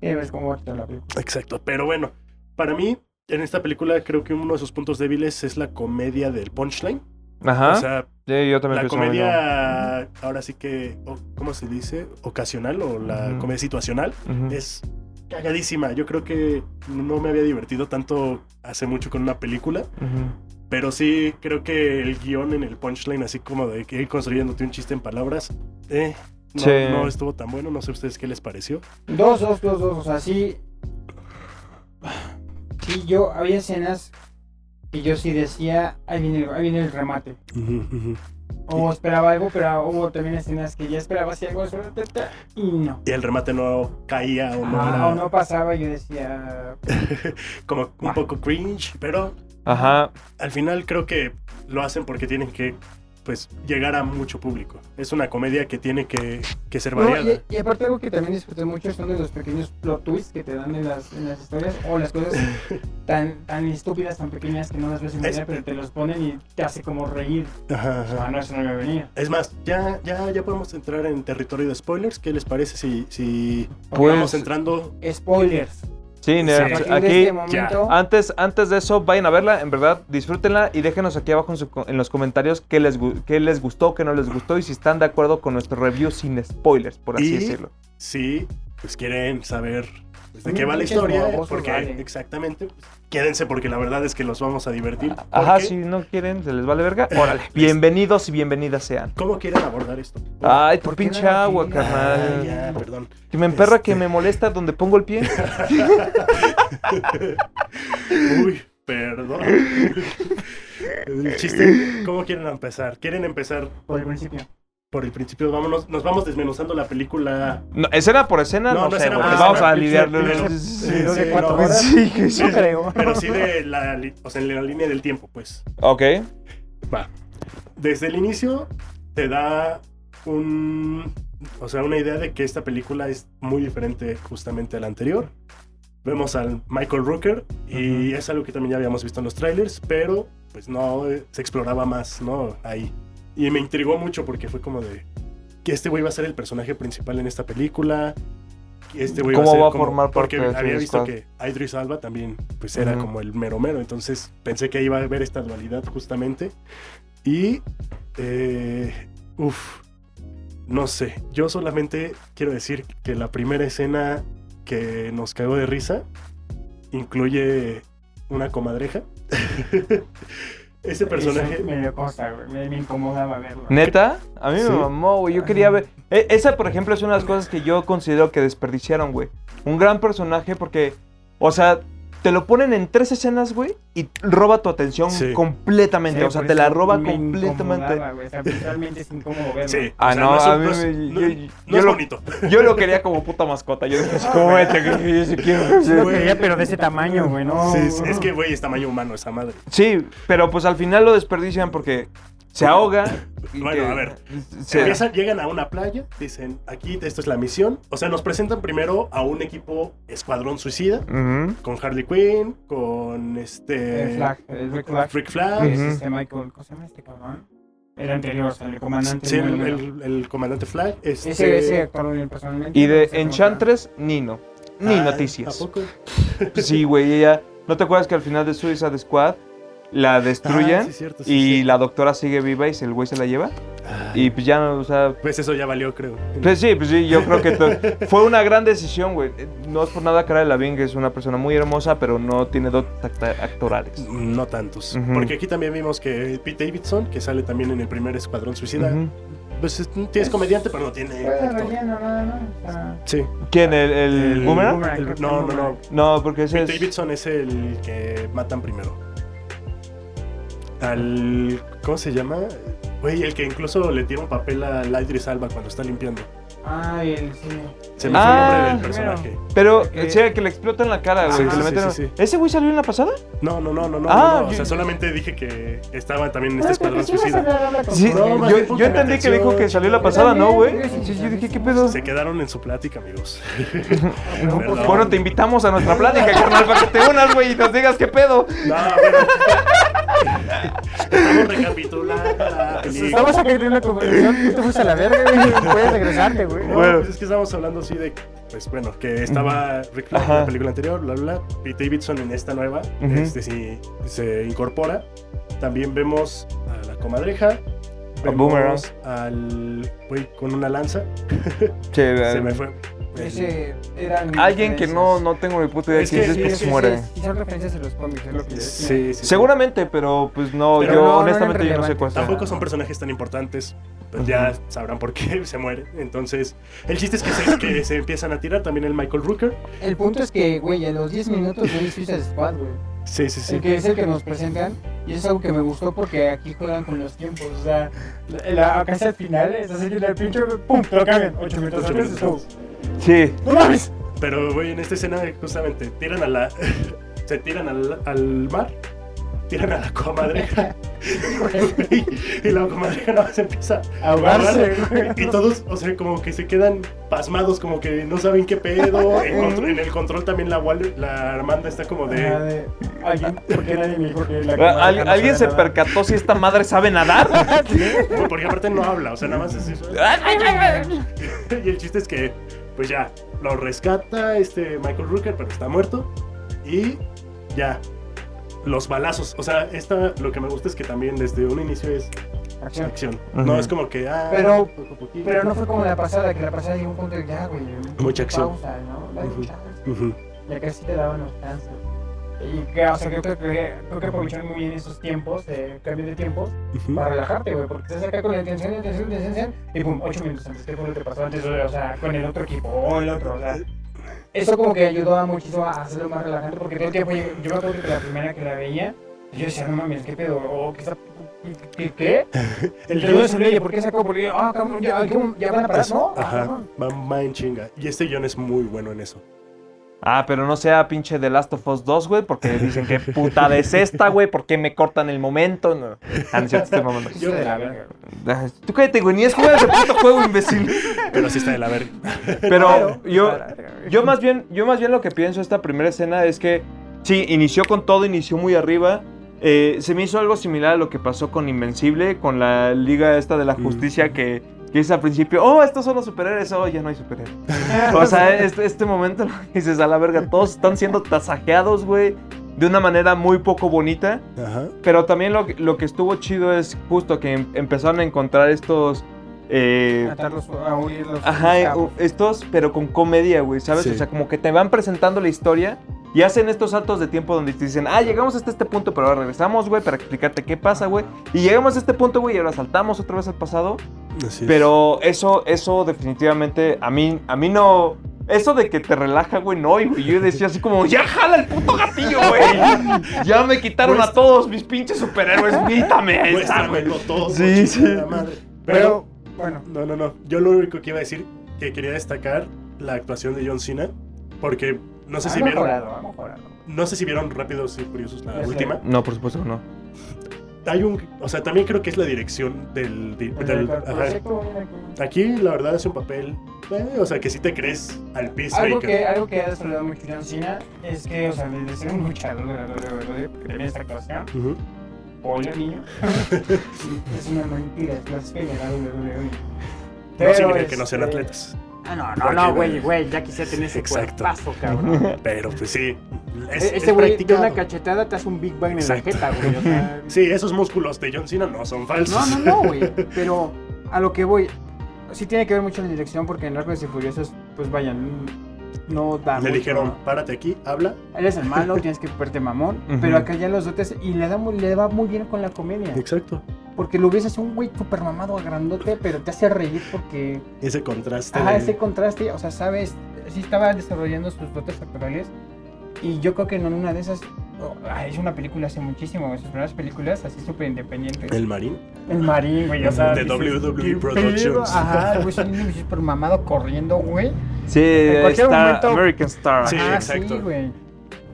S2: Y ves cómo va a estar la película.
S3: exacto. Pero bueno, para mí, en esta película creo que uno de sus puntos débiles es la comedia del punchline.
S1: Ajá,
S3: O sea,
S1: sí, yo también
S3: la comedia, ahora sí que, ¿cómo se dice? Ocasional o la
S1: Ujú.
S3: comedia situacional
S1: Ujú.
S3: es cagadísima. Yo creo que no me había divertido tanto hace mucho con una película.
S1: Ujú.
S3: Pero sí, creo que el guion en el punchline, así como de que ir construyéndote un chiste en palabras, eh, no,
S1: Sí.
S3: no estuvo tan bueno. No sé ustedes qué les pareció.
S2: Dos, dos, dos, dos, o sea, sí. Sí, yo, había escenas que yo sí decía, ahí viene, el- ahí viene el remate. O esperaba algo, pero hubo también escenas que ya esperaba así algo y no.
S3: Y el remate no caía o no
S2: Ah,
S3: era
S2: o no pasaba, yo decía, [laughs]
S3: como un
S2: Ah.
S3: poco cringe, pero
S1: Ajá,
S3: al final creo que lo hacen porque tienen que pues llegar a mucho público. Es una comedia que tiene que, que ser
S2: No,
S3: variada.
S2: y, y aparte algo que también disfruté mucho son de los pequeños plot twists que te dan en las, en las historias o las cosas [laughs] tan, tan estúpidas, tan pequeñas que no las ves en
S3: Es-
S2: vida, pero te los ponen y te hace como reír.
S3: Ajá, ajá.
S2: Ah, no, eso no me venía.
S3: Es más, ya, ya, ya podemos entrar en territorio de spoilers. ¿Qué les parece si, si
S1: Pues-
S3: vamos entrando?
S2: Spoilers.
S1: Sí, aquí,
S2: este momento,
S1: antes, antes de eso, vayan a verla, en verdad, disfrútenla y déjenos aquí abajo en, su- en los comentarios qué les, qué les gustó, qué no les gustó y si están de acuerdo con nuestro review sin spoilers, por así
S3: Y-
S1: decirlo.
S3: Si pues quieren saber pues, de qué va la historia,
S2: morbosos,
S3: porque
S2: vale.
S3: exactamente, pues, quédense porque la verdad es que los vamos a divertir.
S1: Ajá, si no quieren, se les vale verga. [laughs] Órale, bienvenidos y bienvenidas sean.
S3: ¿Cómo quieren abordar esto?
S1: Ay, tu
S2: ¿Por qué
S1: pinche
S2: no
S1: agua, carnal.
S3: ya, perdón.
S1: Que me emperra que
S3: Este.
S1: me molesta donde pongo el pie. [laughs]
S3: Uy, perdón. [laughs] El chiste, ¿cómo quieren empezar? ¿Quieren empezar
S2: por el principio.
S3: Por el principio? Vámonos, nos vamos desmenuzando la película.
S1: No, escena por escena,
S3: No,
S1: no,
S3: no
S1: sé,
S3: escena
S2: por
S1: Vamos
S2: escena.
S1: a lidiar.
S3: Pero-
S1: Sí,
S3: sí,
S1: sí, que sí.
S2: No creo.
S3: Pero sí de la, o sea, en la línea del tiempo, pues.
S1: Ok.
S3: Va. Desde el inicio te da un, o sea, una idea de que esta película es muy diferente justamente a la anterior. Vemos al Michael Rooker y es algo que también ya habíamos visto en los trailers, pero pues no eh, se exploraba más, ¿no? Ahí. Y me intrigó mucho porque fue como de que este güey va a ser el personaje principal en esta película. que Este güey
S1: ¿Cómo
S3: ser
S1: va a
S3: como-
S1: formar
S3: Porque
S1: parte
S3: había visto que Idris Alba también pues era como el mero mero, entonces pensé que iba a haber esta dualidad justamente. Y, eh, uff, no sé, yo solamente quiero decir que la primera escena que nos cagó de risa incluye una comadreja. [laughs] Ese personaje...
S2: Eso me consta, güey. Me, me incomodaba verlo.
S1: ¿Neta? A mí
S3: Sí.
S1: me mamó, güey. Yo quería ver. E- esa, por ejemplo, es una de las cosas que yo considero que desperdiciaron, güey. Un gran personaje porque, o sea, te lo ponen en tres escenas, güey, y roba tu atención
S3: Sí.
S1: completamente.
S2: Sí,
S1: o sea, te la roba
S2: me
S1: completamente.
S2: güey. O sea, visualmente es incómodo verlo.
S3: Sí,
S1: Ah,
S3: o sea,
S1: no,
S3: es
S1: a mí
S3: no
S1: me-
S3: no-
S1: yo-
S3: no
S1: yo
S3: es
S1: lo-
S3: bonito. [laughs]
S1: Yo lo quería como puta mascota. Yo dije, vete, que yo sí quiero. [laughs]
S2: Sí lo quería, pero de ese tamaño, güey. No,
S3: Sí, sí, es que, güey, es tamaño humano esa madre.
S1: Sí, pero pues al final lo desperdician porque se ahoga. y
S3: Bueno,
S1: que-
S3: a ver,
S1: se-
S3: Empiezan, llegan a una playa, dicen, aquí esta es la misión. O sea, nos presentan primero a un equipo escuadrón suicida, con Harley Quinn, con este...
S2: El flag, el Rick Flag.
S3: Rick Flag.
S2: Es este Michael, ¿cómo se llama este cabrón? El anterior, o sea, el comandante.
S3: Sí, el,
S2: número-
S3: el- el comandante Flag. Este...
S2: Ese, ese actor personalmente.
S1: Y
S2: no
S1: de Enchantress, Nino. Ni
S3: Ah,
S1: noticias.
S3: ¿A poco?
S1: Sí, güey, ella. ¿No te acuerdas que al final de Suicide Squad la destruyen?
S3: Ah, sí, cierto, sí,
S1: y
S3: sí.
S1: la doctora sigue viva y el güey se la lleva.
S3: Ay,
S1: Y pues ya no, o sea.
S3: Pues eso ya valió, creo.
S1: Pues sí, pues sí, yo creo que [laughs] fue una gran decisión, güey. No es por nada Cara de Lavín, que es una persona muy hermosa, pero no tiene dotes actorales.
S3: No tantos. Porque aquí también vimos que Pete Davidson, que sale también en el primer Escuadrón Suicida, pues es, es comediante, pero no tiene
S2: Fue de
S3: actor.
S2: relleno, nada más. o sea,
S3: Sí.
S1: ¿Quién? ¿El, el,
S3: El-
S1: Boomerang?
S3: El- no, no, no.
S1: No, porque ese
S3: Pete
S1: es.
S3: Davidson es el que matan primero. Al. ¿Cómo se llama? Güey, el que incluso le tira un papel a Idris Alba cuando está limpiando.
S2: Ah, el sí.
S3: Se me
S1: Ah,
S3: fue el nombre del
S2: primero.
S3: personaje.
S1: Pero,
S2: Que-
S1: sí, que le explota en la cara, güey.
S3: Sí,
S1: que
S3: sí,
S1: le
S3: sí,
S1: meten-
S3: sí, sí.
S1: ¿Ese güey salió en la pasada?
S3: No, no, no, no, no.
S1: Ah,
S3: no, no. O sea, solamente dije que estaba también en este
S2: Ah,
S3: escuadrón suicida.
S1: Sí, yo, entendí que dijo que salió la
S2: Yo
S1: pasada, ¿no, güey? Sí,
S2: sí,
S1: yo dije, ¿qué pedo?
S3: Se quedaron en su plática, amigos. [laughs]
S1: Bueno, te invitamos a nuestra plática, carnal, para que te unas, güey, y nos digas qué pedo.
S3: No, bueno. Estamos recapitulando la película.
S2: Estamos aquí en una conversación. Tú te fuiste a la verga, güey. Puedes regresarte, güey.
S3: No,
S1: Bueno.
S3: pues es que estábamos hablando así de, pues bueno, que estaba Rick Flag en la película anterior, bla, bla, bla. Pete Davidson en esta nueva, este sí se incorpora. También vemos a la comadreja.
S1: A Boomerang.
S3: Vemos al güey con una lanza.
S1: Che, [laughs]
S3: Se me fue.
S2: Ese eran.
S1: Alguien que no, no tengo ni puta idea de
S3: Es
S1: quién
S3: que
S1: es, que
S3: es
S1: se muere.
S2: Sí, son referencias de los cómics, es lo que yo decía.
S3: Sí, sí, sí.
S1: Seguramente, pero pues no,
S3: Pero
S1: yo
S2: no, no
S1: honestamente
S2: eran
S1: yo no sé cuál.
S3: Tampoco son personajes tan importantes. Pues ya sabrán por qué se muere. Entonces, el chiste es que se, que se empiezan a tirar. También el Michael Rooker.
S2: El punto es que, güey, a los 10 minutos de Suicide Squad, güey.
S3: Sí, sí, sí.
S2: El que es el que nos presentan. Y eso es algo que me gustó porque aquí juegan con los tiempos. O sea, la, la- casi al final, estás aquí en el pinche, pum, te lo cambian. 8 minutos
S3: Ocho
S2: antes.
S1: Sí.
S2: ¡No mames!
S3: Pero, güey, en esta escena, justamente, tiran a la. [laughs] se tiran al, al mar, tiran a la comadreja. [laughs] y, y la comadreja nada más empieza
S2: A ahogarse.
S3: Y todos, o sea, como que se quedan pasmados, como que no saben qué pedo. [laughs] En, contro- en el control también la, la Armanda está como
S2: Ah,
S3: de.
S2: Alguien, ¿por qué nadie me dijo que la
S1: Al-
S2: comadreja no
S1: ¿Alguien se percató si esta madre sabe nadar?
S3: Porque aparte no habla, o sea, nada más es eso. y el chiste es que, pues ya, lo rescata este Michael Rooker, pero está muerto. Y ya, los balazos. O sea, esta, lo que me gusta es que también desde un inicio es
S2: Acción.
S3: acción. No es como que, ah,
S2: Pero-
S3: poquito.
S2: Pero no fue como la pasada, que la pasada llegó un punto de ya, güey.
S3: Mucha acción.
S2: Pausa, ¿no? Chance.
S3: Ujú.
S2: Ya casi te daban los chances. Y que, o sea, yo creo que, creo que aprovecharon muy bien esos tiempos, de cambio de tiempos,
S3: Ujú.
S2: para relajarte, güey, porque estás acá con la intención, intención, intención, y pum, ocho minutos antes, ¿qué fue lo que pasó antes? O sea, con el otro equipo, o el otro, o sea. Eso como que ayudó a muchísimo a hacerlo más relajante, porque todo el tiempo, yo, yo me acuerdo que la primera que la veía, yo decía, no mames, ¿qué pedo? ¿O qué está...? ¿Qué? ¿Qué?
S3: El
S2: río se oye, ¿por qué sacó? Porque, ah, cabrón, ya, ¿qué- ya van a parar, ¿no?
S3: Ajá, va en chinga. Y este guion es muy bueno en eso.
S1: Ah, pero no sea pinche The Last of Us 2, güey, porque dicen que putada es esta, güey, ¿por qué me cortan el momento? No. Ah, no cierto, estoy mamando.
S2: Yo de la verga.
S1: Ah, Tú cállate, güey, ni es juego ese puto juego, imbécil.
S3: Pero sí está de la verga.
S1: Pero
S2: Claro.
S1: yo,
S2: verga,
S1: yo más bien, yo más bien lo que pienso esta primera escena es que sí, inició con todo, inició muy arriba. Eh, se me hizo algo similar a lo que pasó con Invencible, con la Liga esta de la
S3: Mm.
S1: Justicia que, que es al principio, oh, estos son los superhéroes, oh, ya no hay superhéroes. O sea, [laughs] este, este momento lo [laughs] dices a la verga, todos están siendo tasajeados, güey, de una manera muy poco bonita.
S3: Ajá.
S1: Pero también lo, que- lo que estuvo chido es justo que em- empezaron a encontrar estos... eh,
S2: Matarlos, a huirlos.
S1: Ajá, u- estos, pero con comedia, güey, ¿sabes?
S3: Sí.
S1: O sea, como que te van presentando la historia y hacen estos saltos de tiempo donde te dicen, ah, llegamos hasta este punto, pero ahora regresamos, güey, para explicarte qué pasa, güey. Y llegamos a este punto, güey, y ahora saltamos otra vez al pasado.
S3: Así es.
S1: Pero eso, eso definitivamente, a mí, a mí no... Eso de que te relaja, güey, no, y yo decía así como, ya jala el puto gatillo, güey. [laughs] Ya me quitaron a todos mis pinches superhéroes, grítame. ahí está, güey.
S3: Todo.
S1: Sí, sí.
S3: chingada madre. Pero,
S2: Pero, bueno.
S3: no, no, no. Yo lo único que iba a decir, que quería destacar la actuación de John Cena, porque no sé si vieron,
S2: mejorado,
S3: no sé si vieron Rápidos y Furiosos la
S2: sé.
S3: última.
S1: No, por supuesto que no.
S3: Hay un, o sea, también creo que es la dirección del, del-
S2: que-
S3: Aquí la verdad hace un papel, eh, o sea, que sí te crees al piso
S2: Algo que, algo que ha desarrollado mucho John Cena es que, o sea, de ser un luchador de WWE, porque tenía esta actuación, spoiler niño, [laughs] es una mentira, es blasfemia la WWE.
S3: No significa que no sean
S2: este,
S3: atletas.
S2: Ah, no, no, no, güey, güey, ya quisiera tener ese
S3: Exacto.
S2: cuerpazo, cabrón. [laughs]
S3: Pero pues sí. Es,
S2: E-
S3: es
S2: Ese güey de una cachetada te hace un Big Bang en la jeta, güey. O sea, [laughs]
S3: Sí, esos músculos de John Cena no son falsos.
S2: no, no, no, güey. [laughs] Pero a lo que voy, sí tiene que ver mucho la dirección porque en Rápidos y Furiosos, pues vayan, no da
S3: Le
S2: mucho.
S3: dijeron, párate aquí, habla.
S2: Eres el malo, [laughs] tienes que verte mamón. Pero acá ya los dotes y le, da, muy- le va muy bien con la comedia.
S3: Exacto.
S2: Porque lo así un güey super mamado, grandote, pero te hace reír porque.
S3: Ese contraste.
S2: Ajá,
S3: de-
S2: ese contraste, o sea, sabes, sí estaba desarrollando sus dotes actorales. Y yo creo que en una de esas oh, hizo una película hace muchísimo, sus primeras películas así súper independientes.
S3: El Marín.
S2: El Marín, güey, o sea.
S3: De WWE
S2: ¿qué
S3: Productions.
S2: Ajá, güey, es un súper mamado corriendo, güey.
S1: Sí, Star-
S2: momento-
S1: American Star.
S3: Sí,
S2: Ajá,
S3: exacto.
S2: sí, güey.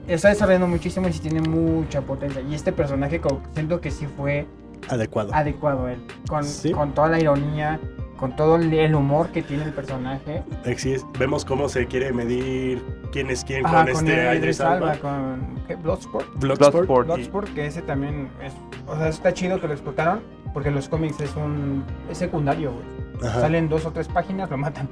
S2: Está desarrollando muchísimo y sí tiene mucha potencia. Y este personaje siento que sí fue
S3: Adecuado.
S2: adecuado él. Con,
S3: Sí.
S2: con toda la ironía, con todo el- humor que tiene el personaje.
S3: Así es. Vemos cómo se quiere medir quién es quién
S2: Ajá,
S3: con
S2: con
S3: este Idris
S2: Idris
S3: Alba.
S2: Alba, con ¿qué? Bloodsport.
S3: Bloodsport.
S1: Bloodsport.
S3: y-
S2: Bloodsport, que ese también es. O sea, está chido que lo explotaron. Porque en los cómics es un. Es secundario, güey.
S3: Ajá.
S2: Salen dos o tres páginas, lo matan.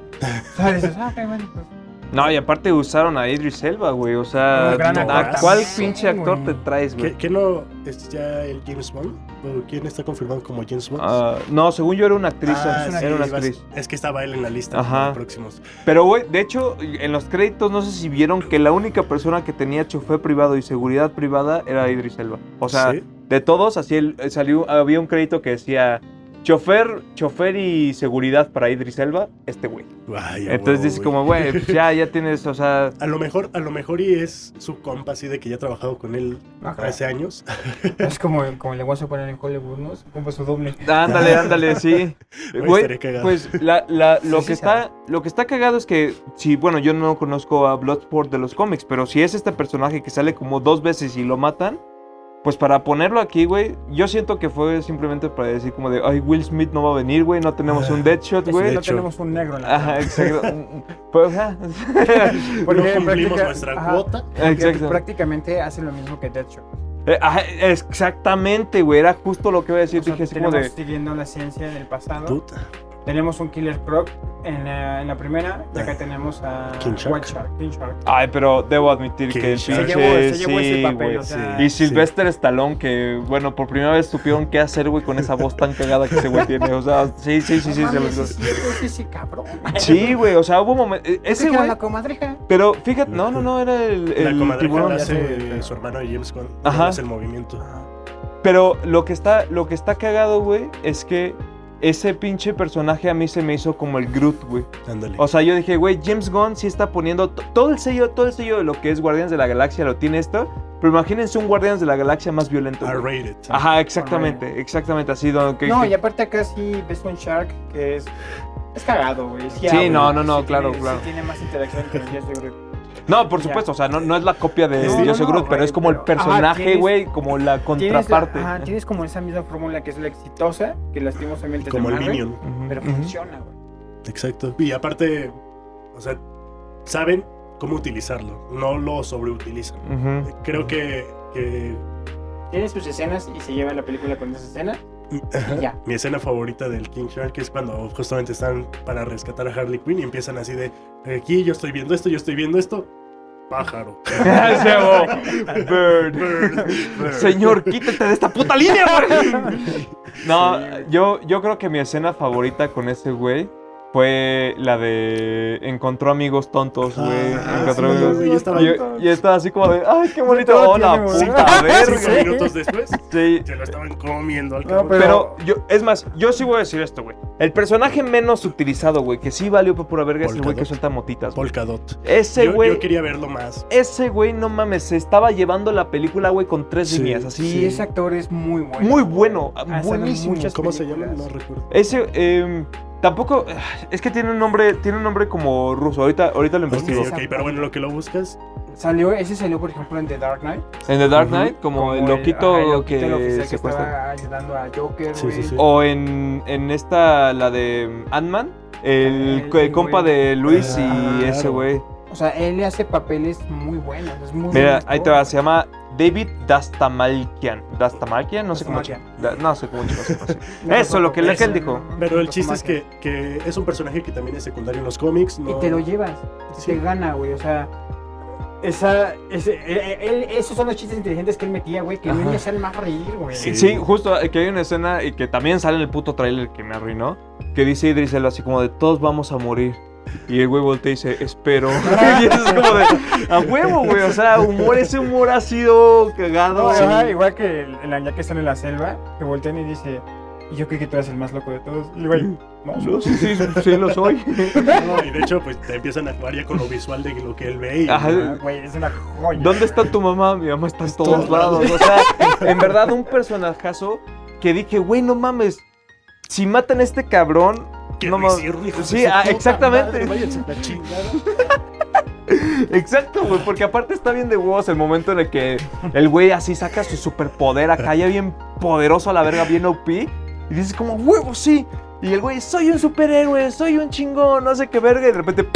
S2: O sea, dices, ah, bueno, pues.
S1: No, y aparte usaron a Idris Elba, güey. O sea,
S2: Un gran
S1: ¿a
S3: actor.
S1: cuál pinche actor te traes, güey?
S3: ¿Qué, no es ya el James Bond? ¿O quién está confirmado como James Bond?
S1: Ah, no, según yo era una actriz.
S3: Ah,
S2: es una
S1: era una
S3: ibas-
S1: actriz.
S3: Es que estaba él en la lista
S1: Ajá.
S3: de próximos.
S1: Pero, güey, de hecho, en los créditos no sé si vieron que la única persona que tenía chofer privado y seguridad privada era Idris Elba. O sea,
S3: ¿Sí?
S1: de todos, así el- salió, había un crédito que decía chofer, chofer y seguridad para Idris Elba, este güey.
S3: Ay,
S1: Entonces
S3: huevo,
S1: dices
S3: güey.
S1: como, güey, pues ya, ya tienes, o sea,
S3: A lo mejor, a lo mejor y es su compa así de que ya ha trabajado con él
S2: Ajá.
S3: hace años. [laughs]
S2: Es como, como le vamos a poner en Hollywood, ¿no? Como su doble.
S1: ándale, [laughs] ándale, sí.
S3: Güey,
S1: pues la, la- lo,
S2: Sí,
S1: que
S2: sí sabe.
S1: está, lo que está cagado es que, si, bueno, yo no conozco a Bloodsport de los cómics, pero si es este personaje que sale como dos veces y lo matan, pues para ponerlo aquí, güey, yo siento que fue simplemente para decir como de, ay, Will Smith no va a venir, güey, no tenemos un Deadshot,
S2: Es
S1: güey.
S3: de
S2: no
S3: hecho.
S2: tenemos un negro en la
S1: Ajá, exacto. pues, ajá. [laughs]
S2: Porque
S3: no cumplimos
S2: práctica-
S3: nuestra
S2: ajá.
S3: cuota.
S1: Exacto.
S2: Prácticamente hace lo mismo que Deadshot.
S1: Eh, ajá, exactamente, güey, era justo lo que iba a decir.
S2: O sea,
S1: Dije como de,
S2: siguiendo la ciencia del pasado.
S3: Puta.
S2: Tenemos un Killer Croc en la, en la primera y acá
S3: Ah.
S2: tenemos a
S3: King Shark.
S2: White Shark. King Shark.
S1: ay, pero debo admitir
S3: Que
S1: que el
S3: se
S1: pinche,
S2: llevó- se llevó ese
S1: sí,
S2: papel,
S1: güey.
S2: o sea,
S1: Y
S3: Sí.
S1: Sylvester Stallone, que bueno, por primera vez supieron qué hacer, güey, con esa voz tan cagada que ese güey tiene. O sea, sí, sí, sí, sí.
S2: No
S1: se
S2: mames,
S1: lo-
S2: sí, es cierto, es ese cabrón.
S1: Sí, güey, o sea, hubo momentos.
S2: Ese
S1: Ese güey.
S2: la comadreja.
S1: Pero fíjate, no, no, no, era el,
S3: La
S1: el
S3: comadreja
S1: tiburón.
S3: la hace su hermano James Bond.
S1: Ajá.
S3: Es el movimiento.
S1: Pero lo que está, lo que está cagado, güey, es que ese pinche personaje a mí se me hizo como el Groot, güey.
S3: Ándale.
S1: O sea, yo dije, güey, James Gunn sí está poniendo todo el sello, todo el sello de lo que es Guardianes de la Galaxia lo tiene esto. Pero imagínense un Guardianes de la Galaxia más violento.
S3: R-rated.
S1: Ajá, exactamente, exactamente así. donde
S2: No,
S1: que-
S2: y aparte acá sí ves un Shark que es. Es cagado, güey. Sí,
S1: no, no, no,
S2: sí
S1: claro,
S2: tiene,
S1: claro.
S2: Sí tiene más interacción que el Yes de Groot.
S1: No, por supuesto, o sea, no, no es la copia de
S3: No,
S1: Yo soy
S2: no,
S1: Groot, pero es como el
S2: pero-
S1: personaje,
S2: tienes-
S1: güey, como la
S2: Tienes, la-
S1: contraparte.
S2: ajá, tienes como esa misma fórmula que es la exitosa, que lastimosamente es
S3: Como el
S2: Marvel,
S3: Minion.
S2: Pero funciona, güey.
S3: Exacto. Y aparte, o sea, saben cómo utilizarlo. No lo sobreutilizan. Creo que, que
S2: Tiene sus escenas y se lleva la película con esa escena. Ya.
S3: Mi escena favorita del King Shark es cuando justamente están para rescatar a Harley Quinn y empiezan así de aquí yo estoy viendo esto, yo estoy viendo esto. Pájaro. [laughs]
S1: Ahogó. Bird.
S3: Bird, bird.
S1: Señor, quítate de esta puta línea, güey. [laughs] No, yo, yo creo que mi escena favorita con ese güey fue la de encontró amigos tontos, güey.
S3: Ah,
S1: encontró
S3: sí,
S1: amigos.
S3: yo estaba-
S1: Y, y estaba así como de, ay, qué bonito. Hola,
S2: tiene
S1: puta verga.
S3: Cinco minutos después
S1: Sí.
S3: se lo estaban comiendo al
S2: No,
S3: cabrón.
S1: Pero yo, es más, yo sí voy a decir esto, güey. El personaje menos utilizado, güey, que sí valió por pura verga es el güey que suelta motitas. güey.
S3: Polkadot.
S1: Ese güey,
S3: yo quería verlo más.
S1: ese güey, no mames, se estaba llevando la película, güey, con tres
S3: Sí,
S1: líneas, así.
S2: Sí, ese actor es muy bueno.
S1: Muy bueno,
S2: en
S1: buenísimo.
S3: ¿Cómo se llama? No recuerdo.
S1: Ese, eh, tampoco, es que tiene un nombre, tiene un nombre como ruso. Ahorita, ahorita lo investigo.
S3: ok, pero bueno, lo que lo buscas.
S2: Salió, ese salió, por ejemplo, en The Dark Knight.
S1: En The Dark. Knight, como, el loquito,
S2: ajá, el loquito,
S1: que
S2: el oficial que
S1: secuestra.
S2: estaba ayudando a Joker,
S3: Sí,
S2: güey.
S3: sí, sí.
S1: O en, en esta, la de Ant-Man, el,
S2: El
S1: el compa
S2: güey.
S1: de Luis y
S3: Ah,
S1: ese
S3: claro.
S2: O sea, él le hace papeles muy buenos. Es muy
S1: Mira, ahí te va, se llama David Dastamalkian. ¿Dastamalkian? No sé cómo. Da- No sé cómo. [laughs]
S2: No,
S1: Eso, lo que él dijo.
S3: Pero el chiste es que, que es un personaje que también es secundario en los cómics. No...
S2: Y te lo llevas.
S3: Sí.
S2: Te gana, güey. O sea, esa, ese, él- él- esos son los chistes inteligentes que él metía, güey. Que no me hacían más reír, güey.
S3: Sí.
S1: Sí, justo eh, que hay una escena y que también sale en el puto trailer que me arruinó. Que dice Idris Elba así como de todos vamos a morir. Y el güey voltea y dice, espero. [laughs] [laughs] y eso es como de, a huevo, güey. O sea, humor, ese humor ha sido cagado.
S2: No,
S1: Sí.
S2: ajá, igual que el, el ya que están en la selva, que voltean y dice, Y yo creí que tú eras el más loco de todos. Y el güey, no,
S1: Sí, sí, sí, lo soy. [laughs]
S3: No, y de hecho, pues te empiezan a actuar ya con lo visual de lo que él ve. Y,
S1: Ajá.
S2: ah, güey, es una joya.
S1: ¿Dónde está tu mamá? Mi mamá está en todos
S3: todos
S1: lados.
S3: lados.
S1: O sea, en verdad, un personajazo que dije, güey, no mames. Si matan a este cabrón.
S3: Que
S1: no
S3: hicieron, hijos
S1: Sí, ah, exactamente.
S3: madre. [laughs]
S1: Exacto, güey, porque aparte está bien de huevos el momento en el que el güey así saca su superpoder acá, ya bien poderoso a la verga, bien OP, y dices como, huevos, sí. Y el güey, soy un superhéroe, soy un chingón, no sé qué verga, y de repente,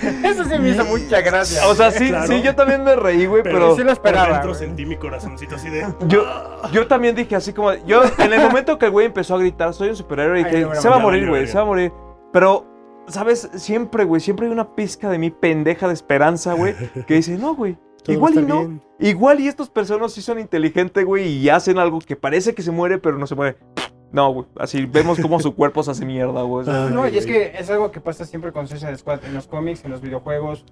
S1: [laughs]
S2: Eso sí me hizo mucha gracia.
S1: o sea, sí,
S3: Claro.
S1: sí, yo también me reí, güey,
S3: Pero,
S1: pero,
S2: sí lo esperaba,
S3: Por dentro
S2: güey.
S3: sentí mi corazoncito así de.
S1: yo, yo también dije así como, yo, en el momento que el güey empezó a gritar, soy un superhéroe, dije,
S2: no, no,
S1: se va a morir, güey, se va a morir. Pero, ¿sabes? Siempre, güey, siempre hay una pizca de mi pendeja de esperanza, güey, que dice, no, güey. [laughs]
S3: Todo
S1: Igual y no.
S3: bien.
S1: Igual y estas personas sí son inteligentes, güey, y hacen algo que parece que se muere, pero no se muere. No, güey. Así vemos cómo su cuerpo se hace mierda, güey.
S3: Ay,
S2: No, y es que es algo que pasa siempre con Suicide Squad. En los cómics, en los videojuegos,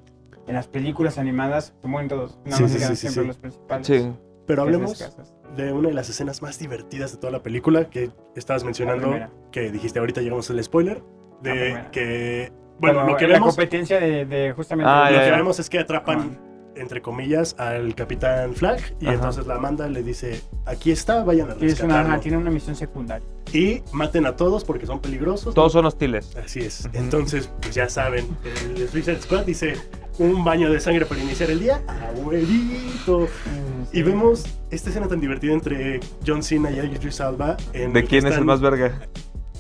S2: en las películas animadas, se mueren todos. Nada
S3: Sí,
S2: más
S3: sí, sí, sí,
S2: siempre
S3: sí.
S2: los principales.
S1: sí.
S3: Pero hablemos de una de las escenas más divertidas de toda la película que estabas mencionando, que dijiste ahorita llegamos al spoiler, de que, bueno,
S2: Como
S3: lo que
S2: la
S3: vemos,
S2: competencia de, de justamente.
S1: Ah,
S3: lo
S1: ya,
S3: que
S1: ya.
S3: vemos es que atrapan, entre comillas, al Capitán Flag y
S1: Ajá.
S3: entonces la manda le dice, aquí está, vayan a
S2: una,
S3: rescatarlo.
S2: tiene una misión secundaria.
S3: Y maten a todos porque son peligrosos.
S1: Todos son hostiles.
S3: Así es. Entonces, pues ya saben, el Suicide Squad dice un baño de sangre para iniciar el día. Abuelito. Y vemos esta escena tan divertida entre John Cena y Idris Alba. En
S1: ¿De quién es el más verga?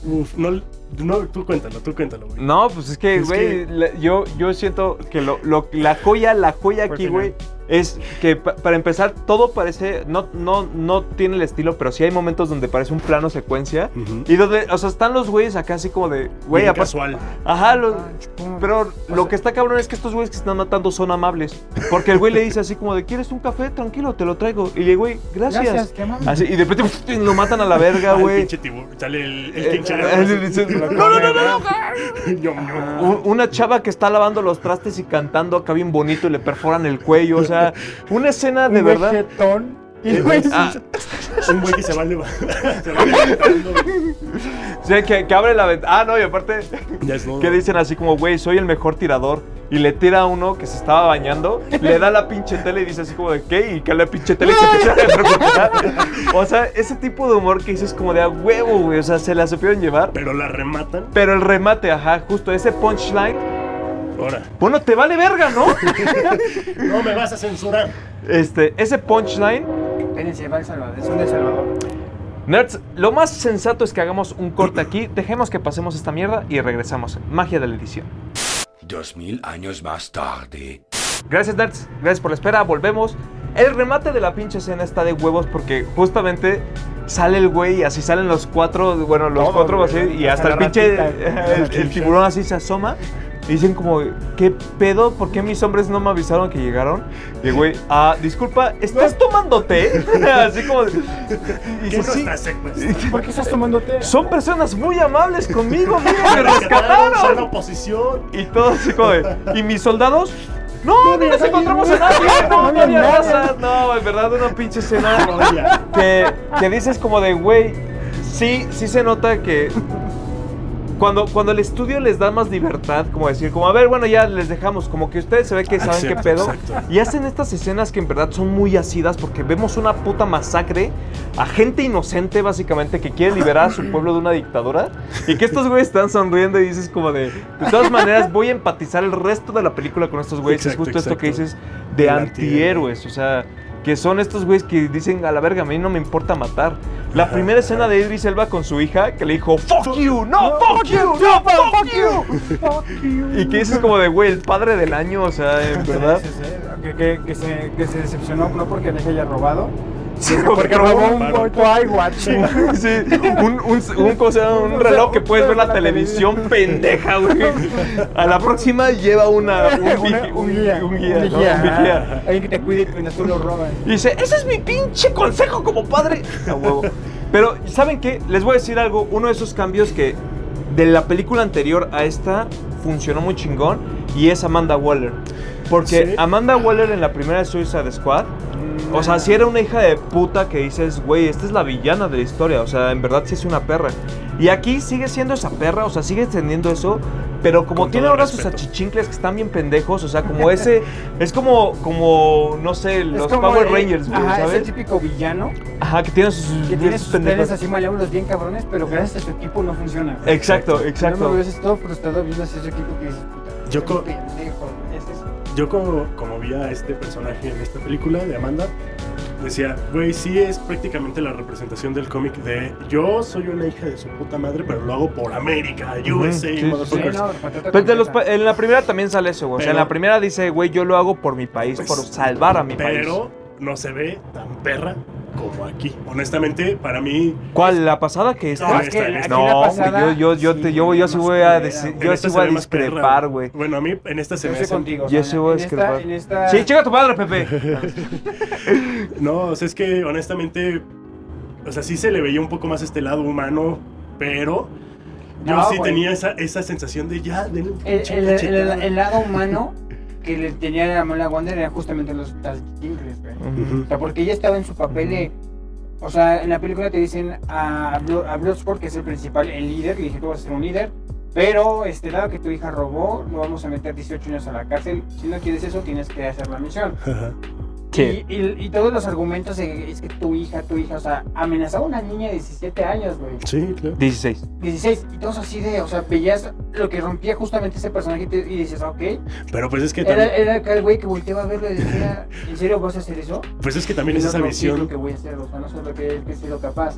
S3: Uf, no, no, tú cuéntalo, tú cuéntalo, güey.
S1: No, pues es que, güey,
S3: que-
S1: yo, yo siento que lo, lo- la joya, la joya aquí, güey, es que pa- para empezar, todo parece, no, no, no tiene el estilo, pero sí hay momentos donde parece un plano secuencia. Y donde, o sea, están los güeyes acá así como de, güey,
S3: casual.
S1: Ajá, los,
S2: Ah.
S1: Pero lo que está cabrón es que estos güeyes que están matando son amables. Porque el güey le dice así como de, ¿quieres un café? Tranquilo, te lo traigo. Y el güey, gracias.
S2: Gracias, qué amable.
S1: Así, y de repente lo matan a la verga,
S3: el
S1: güey.
S3: Sale el, el
S1: Eh,
S3: pinche.
S1: eh, le dice, [laughs] no, no, no, no. [laughs] Un- Una chava que está lavando los trastes y cantando acá bien bonito y le perforan el cuello. O sea, una escena de
S2: Un
S1: verdad.
S2: vegetón. Y el güey
S1: ah. [laughs]
S3: Un güey que se va levantando. [laughs] se va levantando.
S1: O sea, que, que abre la ventana. Ah, no, y aparte, que dicen así como, güey, soy el mejor tirador. Y le tira a uno que se estaba bañando, le da la pinche tele y dice así como de, ¿qué? Y que la pinche tele y se empieza a. O sea, ese tipo de humor que dices como de a huevo, güey. O sea, se la supieron llevar.
S3: Pero la rematan.
S1: Pero el remate, ajá, justo ese punchline.
S3: Ahora.
S1: Bueno, te vale verga, ¿no? [laughs]
S3: No me vas a censurar.
S1: Este, ese punchline.
S2: Espérense, va El Salvador. Es un El Salvador.
S1: Nerds, lo más sensato es que hagamos un corte aquí, dejemos que pasemos esta mierda y regresamos. Magia de la edición.
S4: Dos mil años más tarde.
S1: Gracias, Nerds. Gracias por la espera. Volvemos. El remate de la pinche escena está de huevos porque justamente sale el güey y así salen los cuatro, bueno, los cuatro
S2: güey.
S1: así, y
S2: Hasta
S1: el pinche,
S2: ratita. [laughs]
S1: el, el tiburón así se asoma. Y dicen como, ¿qué pedo? ¿Por qué mis hombres no me avisaron que llegaron? Y el güey, ah, disculpa, ¿estás tomando té? [laughs] así como... de- y
S3: ¿Quién
S1: dice, sí?
S2: ¿Por qué estás tomando té?
S1: son personas muy amables conmigo, mira, me [laughs] rescataron.
S3: oposición.
S1: Y todo así como de, ¿y mis soldados? No, no, nos encontramos
S2: no.
S1: a nadie, no,
S2: No
S1: no
S2: había
S1: había
S2: nadie.
S1: raza. No, en verdad, una pinche escena [laughs] que, que dices como de, güey, sí, sí se nota que cuando, cuando el estudio les da más libertad, como decir, como, a ver, bueno, ya les dejamos, como que ustedes se ve que saben qué pedo.
S3: exacto.
S1: Y hacen estas escenas que en verdad son muy ácidas porque vemos una puta masacre a gente inocente, básicamente, que quiere liberar a su [clears throat] pueblo de una dictadura. Y que estos güeyes están sonriendo y dices como de, de todas maneras, voy a empatizar el resto de la película con estos güeyes.
S3: Exacto,
S1: es justo esto que dices de
S3: El
S1: antihéroes, o sea... Que son estos güeyes que dicen a la verga, a mí no me importa matar. La primera escena de Idris Elba con su hija que le dijo, fuck you, no, fuck you, no, fuck you. Y que dices como de, güey, el padre del año, o sea, en verdad.
S2: Sí, sí, sí. Que, que, que se, que se decepcionó no porque le haya robado,
S1: Sí,
S2: sino porque robó un
S3: Claro.
S2: iWatch.
S1: Sí, un, un, un, cosa, un reloj que puedes ver la televisión pendeja, güey. A la próxima lleva una, [laughs] un,
S2: Una-
S1: vigi-
S2: un guía.
S1: un guía, ¿no?
S2: Alguien que te cuide mientras tú lo robas.
S1: Y dice, ese es mi pinche consejo como padre. A huevo. Pero, ¿saben qué? Les voy a decir algo. Uno de esos cambios que de la película anterior a esta funcionó muy chingón y es Amanda Waller. Porque
S3: Sí.
S1: Amanda Waller en la primera de Suicide Squad O sea, si era una hija de puta que dices, güey, esta es la villana de la historia. O sea, en verdad sí es una perra. Y aquí sigue siendo esa perra, o sea, sigue teniendo eso. Pero como
S3: Con
S1: tiene ahora sus achichincles que están bien pendejos, o sea, como ese. [laughs] es como, como, no sé,
S2: Es
S1: los
S2: como
S1: Power
S2: el-
S1: Rangers, güey,
S2: Ajá, es el
S1: ¿sabes?
S2: típico villano
S1: Ajá, que tiene sus,
S2: que tiene
S1: sus pendejos.
S2: así malévolos bien cabrones, pero gracias a su equipo no funciona.
S1: Exacto,
S2: No me
S1: exacto.
S2: ves todo frustrado viendo así ese equipo que puta,
S3: Yo
S2: qué
S3: Yo como, como vi a este personaje en esta película de Amanda, decía, güey, sí es prácticamente la representación del cómic de yo soy una hija de su puta madre, pero lo hago por América, USA,
S1: sí,
S3: motherfuckers.
S2: Sí, no, patata
S1: Pero de los pa- en la primera también sale eso, güey. O sea, en
S3: Pero-
S1: la primera dice, güey, yo lo hago por mi país, por salvar a mi país.
S3: Pero no se ve tan perra como aquí. Honestamente, para mí,
S1: ¿Cuál? ¿La pasada que está?
S3: No,
S2: es que
S3: esta, esta.
S1: No,
S2: pasada,
S1: yo, yo, yo, te, yo, yo sí voy a decir, yo sí
S3: esta
S1: voy a discrepar, güey.
S3: Bueno, a mí en esta se
S2: Yo
S3: me
S2: estoy
S3: hace...
S2: contigo. o
S1: Yo
S2: sea,
S1: sí voy a
S2: en esta-
S1: discrepar.
S2: en esta-
S1: Sí, chica tu madre, Pepe. [laughs]
S3: No, o sea, es que honestamente, o sea, sí se le veía un poco más este lado humano, pero yo
S2: No,
S3: sí tenía esa, esa sensación de ya, denle un
S2: El, el lado humano que le tenía la mala Wonder era justamente los güey. O sea, porque ella estaba en su papel de. O sea, en la película te dicen a, a Bloodsport, que es el principal, el líder, y dije, tú vas a ser un líder. Pero, este, dado que tu hija robó, lo vamos a meter 18 años a la cárcel. Si no quieres eso, tienes que hacer la misión.
S3: Ajá.
S1: Sí.
S2: Y, y- y todos los argumentos de, es que tu hija, tu hija, o sea, amenazaba a una niña de 17 años, güey.
S3: Sí, claro.
S1: 16.
S2: 16, y todos así de, o sea, veías lo que rompía justamente ese personaje y, te- y dices, ok.
S3: Pero pues es que
S2: Era,
S3: también,
S2: era acá el güey que volteaba a verlo y decía, ¿en serio vas a hacer eso?
S3: pues es que también es esa
S2: no, no, sí, es lo
S3: visión.
S2: que voy a hacer, o sea, no sé lo que, que he sido capaz.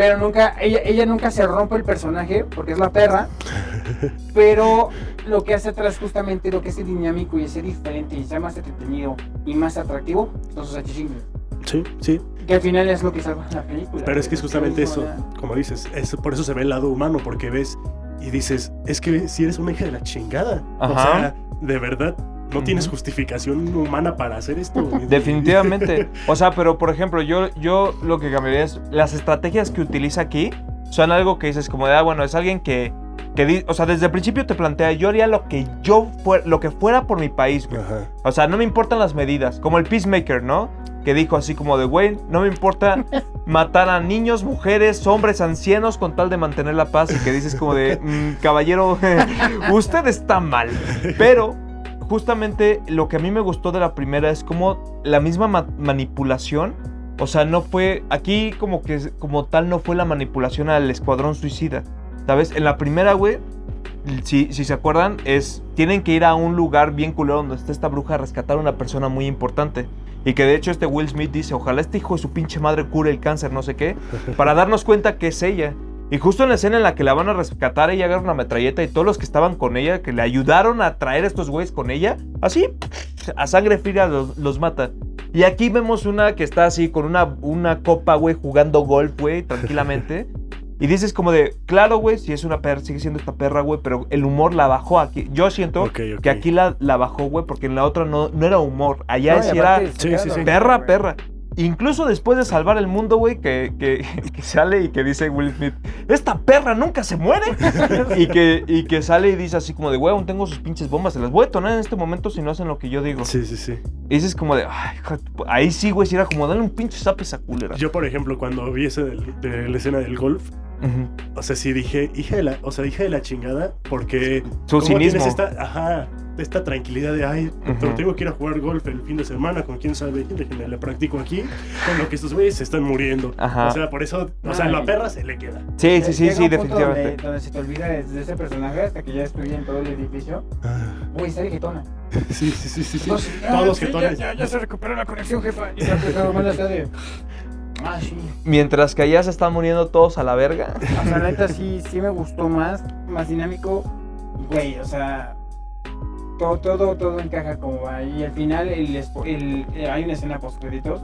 S2: Pero nunca, ella, ella nunca se rompe el personaje porque es la perra. [laughs] pero lo que hace atrás justamente, lo que hace dinámico y hace diferente y sea más entretenido y más atractivo, son sus achichingles.
S3: Sí, sí.
S2: Que al final es lo que salva la película.
S3: Pero es que es justamente
S2: es
S3: eso, como dices, es, por eso se ve el lado humano, porque ves y dices, es que si eres una hija de la chingada. O sea, de verdad, no tienes justificación humana para hacer esto. güey. [laughs]
S1: Definitivamente. O sea, pero por ejemplo, yo, yo lo que cambiaría es las estrategias que utiliza aquí son algo que dices como de, ah, bueno, es alguien que, que di- o sea, desde el principio te plantea, yo haría lo que yo fuera, lo que fuera por mi país, güey.
S3: Ajá.
S1: O sea, no me importan las medidas, como el Peacemaker, ¿no? Que dijo así como de, güey, no me importa [laughs] matar a niños, mujeres, hombres, ancianos con tal de mantener la paz y que dices como de, "Mm, caballero, [laughs] usted está mal. Pero justamente lo que a mí me gustó de la primera es como la misma ma- manipulación. O sea, no fue, aquí como que como tal no fue la manipulación al escuadrón suicida. ¿Sabes? En la primera, güey, si, si se acuerdan, es, tienen que ir a un lugar bien culero donde está esta bruja a rescatar a una persona muy importante. Y que de hecho este Will Smith dice, ojalá este hijo de su pinche madre cure el cáncer, no sé qué, para darnos cuenta que es ella. Y justo en la escena en la que la van a rescatar, ella agarra una metralleta y todos los que estaban con ella, que le ayudaron a traer a estos güeyes con ella, así, a sangre fría los, los mata. Y aquí vemos una que está así con una, una copa, güey, jugando golf, güey, tranquilamente. [laughs] Y dices como de, claro, güey, si es una perra, sigue siendo esta perra, güey, pero el humor la bajó aquí. Yo siento que aquí la, la bajó, güey, porque en la otra no, no era humor. Allá
S2: No,
S1: sí era perra, perra. Incluso después de salvar el mundo, güey, que, que, [laughs] que sale y que dice Will Smith, esta perra nunca se muere. [laughs] y, que, y que sale y dice así como de, güey, aún tengo sus pinches bombas, se las voy a detonar en este momento si no hacen lo que yo digo.
S3: Sí, sí, sí.
S1: Y dices como de, ay, ahí sí, güey, si era como, dale un pinche zape a esa culera.
S3: Yo, por ejemplo, cuando vi ese del- de la escena del golf, o sea, sí dije, hija de la, o sea, hija de la chingada, porque
S1: Su
S3: ¿cómo tienes
S1: cinismo.
S3: esta, ajá, esta tranquilidad de, ay,
S1: Ujú.
S3: tengo que ir a jugar golf el fin de semana con quién sabe [laughs] déjenme, le practico aquí, con lo que estos güeyes se están muriendo.
S1: Ajá.
S3: O sea, por eso, o sea,
S2: Ay.
S3: la perra se le queda.
S1: Sí, sí, sí,
S2: Llega
S1: sí,
S2: un punto
S1: definitivamente.
S2: Donde, donde se te olvida de, de ese personaje hasta que ya estudia en todo el edificio. Güey, está de jetona. [laughs]
S3: Sí, sí, sí, sí. sí.
S2: Entonces, ah,
S3: Todos
S2: sí,
S3: jetones.
S2: Ya, ya, ya se recuperó la conexión, jefa. Y ya empezó a está de. Ah, sí.
S1: Mientras que allá se están muriendo todos a la verga.
S2: O sea, la neta sí, sí me gustó más, más dinámico. Güey, o sea, todo, todo, todo encaja como va. Y al final el, espo- el- eh, hay una escena post créditos.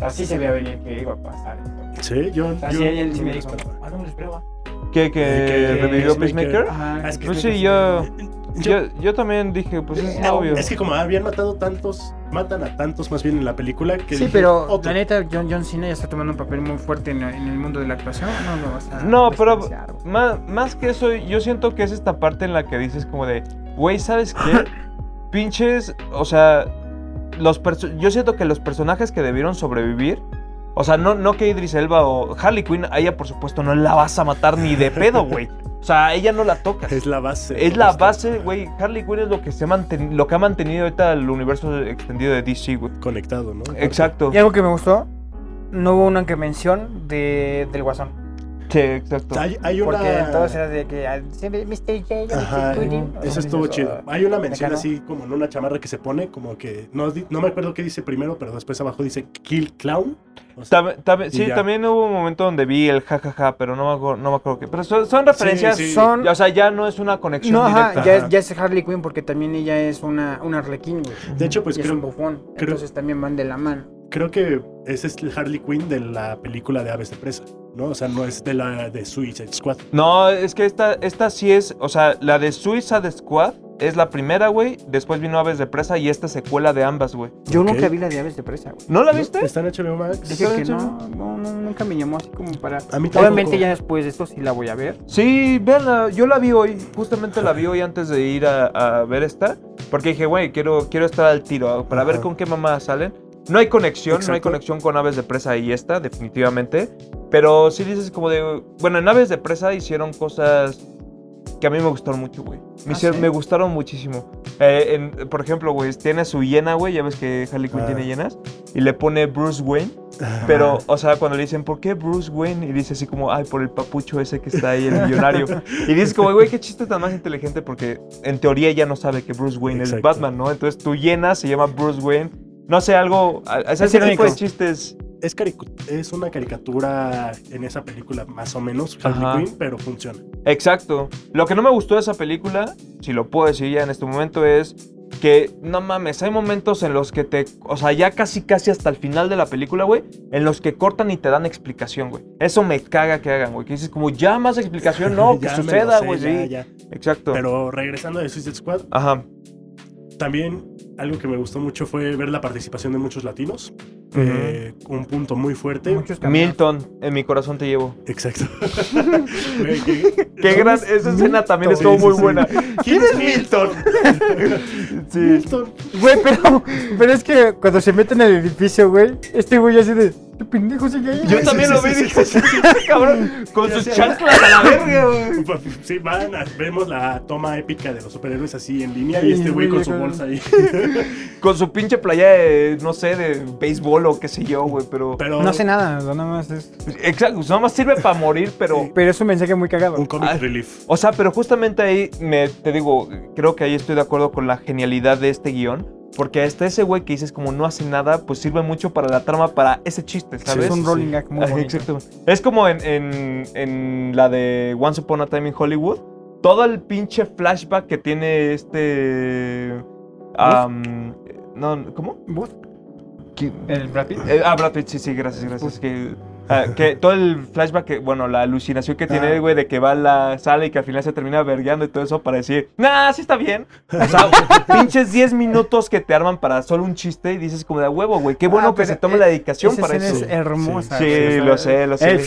S2: Así se veía venir que iba a pasar esto.
S3: Sí, yo.
S2: O sea,
S3: yo
S2: sí, él sí
S3: no
S2: me dijo, ah, no me lo esperaba.
S1: ¿Qué, que
S3: que
S1: revivió
S3: Peacemaker-?
S2: Ajá,
S3: Ah, es que
S1: Pues sí, yo,
S3: Yo-
S1: yo, yo también dije, pues es
S2: Eh,
S1: obvio.
S3: Es que como habían matado tantos, matan a tantos más bien en la película que
S2: Sí,
S3: dije,
S2: pero
S3: otro.
S2: la neta, John, John Cena ya está tomando un papel muy fuerte en, en el mundo de la actuación. No lo vas a.
S1: No, pero
S2: despreciar, güey.
S1: más, más que eso, yo siento que es esta parte en la que dices como de, güey, ¿sabes qué? [laughs] Pinches, o sea, los perso- yo siento que los personajes que debieron sobrevivir, o sea, no, no que Idris Elba o Harley Quinn, a ella por supuesto no la vas a matar ni de pedo, güey. O sea, a ella no la tocas.
S3: Es la base.
S1: Es la base, güey. Harley Quinn es lo que, se lo que ha mantenido ahorita el universo extendido de DC, güey.
S3: Conectado, ¿no?
S1: Exacto.
S2: Y algo que me gustó, no hubo una que mención de, del Guasón.
S1: Sí, exacto.
S3: Hay, hay una.
S2: Porque todos era de que ah, Mr. J,
S3: Ajá, eso estuvo chido.
S2: "Oh".
S3: Hay una mención así como en una chamarra que se pone, como que no, no me acuerdo qué dice primero, pero después abajo dice Kill Clown. O sea,
S1: sí,
S3: ya.
S1: también hubo un momento donde vi el jajaja, pero no me acuerdo, no me acuerdo qué. Pero son, son referencias.
S3: sí.
S2: Son-
S1: O sea, ya no es una conexión
S2: No, ajá,
S1: directa.
S2: ya,
S3: Ajá.
S2: es, ya es Harley Quinn porque también ella es una, una arlequín, güey.
S3: de hecho, pues
S2: y es un
S3: creo,
S2: bufón.
S3: creo-
S2: Entonces también van de la mano.
S3: creo que ese es el Harley Quinn de la película de Aves de Presa, ¿no? O sea, no es de la de Suicide Squad.
S1: No, es que esta, esta sí es, o sea, la de Suicide Squad es la primera, güey. Después vino Aves de Presa y esta secuela de ambas, güey.
S2: Yo nunca vi la de aves de presa, güey.
S1: ¿No la viste?
S3: ¿Está en HBO Max?
S2: Dije
S1: ¿Está
S2: que no, no, no, nunca me llamó así como para...
S3: A mí tampoco.
S2: Obviamente ya después de esto sí la voy a ver.
S1: Sí, véanla. Yo la vi hoy. Justamente la vi hoy antes de ir a, a ver esta. Porque dije, güey, quiero, quiero estar al tiro para ver con qué mamá salen. No hay conexión, no hay conexión con Aves de Presa y esta, definitivamente. Pero sí dices como de... Bueno, en Aves de Presa hicieron cosas que a mí me gustaron mucho, güey. Me,
S2: Ah,
S1: hicieron-
S2: ¿sí?
S1: me gustaron muchísimo. Eh, en- por ejemplo, güey, tiene su hiena, güey. Ya ves que Harley Quinn
S3: Ah.
S1: tiene hienas. Y le pone Bruce Wayne. Pero, o sea, cuando le dicen, ¿por qué Bruce Wayne? Y dice así como, ay, por el papucho ese que está ahí, el millonario. [laughs] y dices como, güey, qué chiste tan más inteligente porque en teoría ya no sabe que Bruce Wayne es. Batman, ¿no? Entonces tu llena se llama Bruce Wayne. No sé, algo, ese
S2: Es
S1: tipo
S2: irónico.
S1: de chistes.
S3: Es, una caricatura en esa película, más o menos, Harley
S1: Ajá.
S3: Quinn, pero funciona.
S1: Exacto. Lo que no me gustó de esa película, si lo puedo decir ya en este momento, es que, no mames, hay momentos en los que te, o sea, ya casi casi hasta el final de la película, güey, en los que cortan y te dan explicación, güey. Eso me caga que hagan, güey. Que dices como, ya más explicación, no, [laughs] que suceda, güey, sí.
S3: ya.
S1: Exacto.
S3: Pero regresando de Suicide Squad,
S1: Ajá.
S3: También algo que me gustó mucho fue ver la participación de muchos latinos. Eh, un punto muy fuerte.
S1: Milton, en mi corazón te llevo.
S3: Exacto. [laughs] Qué-
S1: Qué gran, esa escena también estuvo
S3: sí,
S1: muy
S3: sí.
S1: buena.
S3: ¿Quién es Milton? [laughs]
S1: Sí.
S3: Milton.
S2: Güey, pero, pero es que cuando se meten en el edificio, güey, este güey así de, ¿qué pendejo sigue ahí?
S1: Yo
S2: güey?"
S1: también lo vi, dije,
S3: sí,
S1: "Sí, sí, cabrón, [laughs] con sus
S3: sé.
S1: chanclas a la verga, güey. [laughs]
S3: Sí, van, a- vemos la toma épica de los superhéroes así en línea
S2: Sí,
S3: y este güey con su bolsa ahí. [laughs]
S1: Con su pinche playa de, no sé, de béisbol o qué sé yo, güey, pero...
S3: Pero
S2: No hace nada, nada más es...
S1: Exacto, nada más sirve para morir, pero...
S3: Sí.
S2: Pero es un mensaje muy cagado.
S3: un comic
S1: Ah.
S3: relief.
S1: O sea, pero justamente ahí, me, te digo, creo que ahí estoy de acuerdo con la genialidad de este guion. Porque hasta ese güey que dices como no hace nada, pues sirve mucho para la trama, para ese chiste, ¿sabes?
S2: es un
S3: sí,
S2: rolling
S3: sí.
S2: gag muy
S1: exacto. Es como en, en- en la de Once Upon a Time in Hollywood. Todo el pinche flashback que tiene este. am, no, ¿Cómo?
S2: Booth, el Brad Pitt.
S1: Eh, ah, Brad Pitt, sí, sí, gracias, gracias. Que, ah, que todo el flashback, que, bueno, la alucinación que tiene,
S3: Ah.
S1: güey, de que va a la sala y que al final se termina vergueando y todo eso para decir, nah, sí está bien. O sea, [laughs] pinches 10 minutos que te arman para solo un chiste y dices como de "A huevo, güey, qué bueno
S2: Ah,
S1: que se tome
S2: e-
S1: la dedicación
S2: Esa
S1: para eso.
S2: es hermosa.
S1: Sí,
S2: sea,
S1: lo sé, lo sé.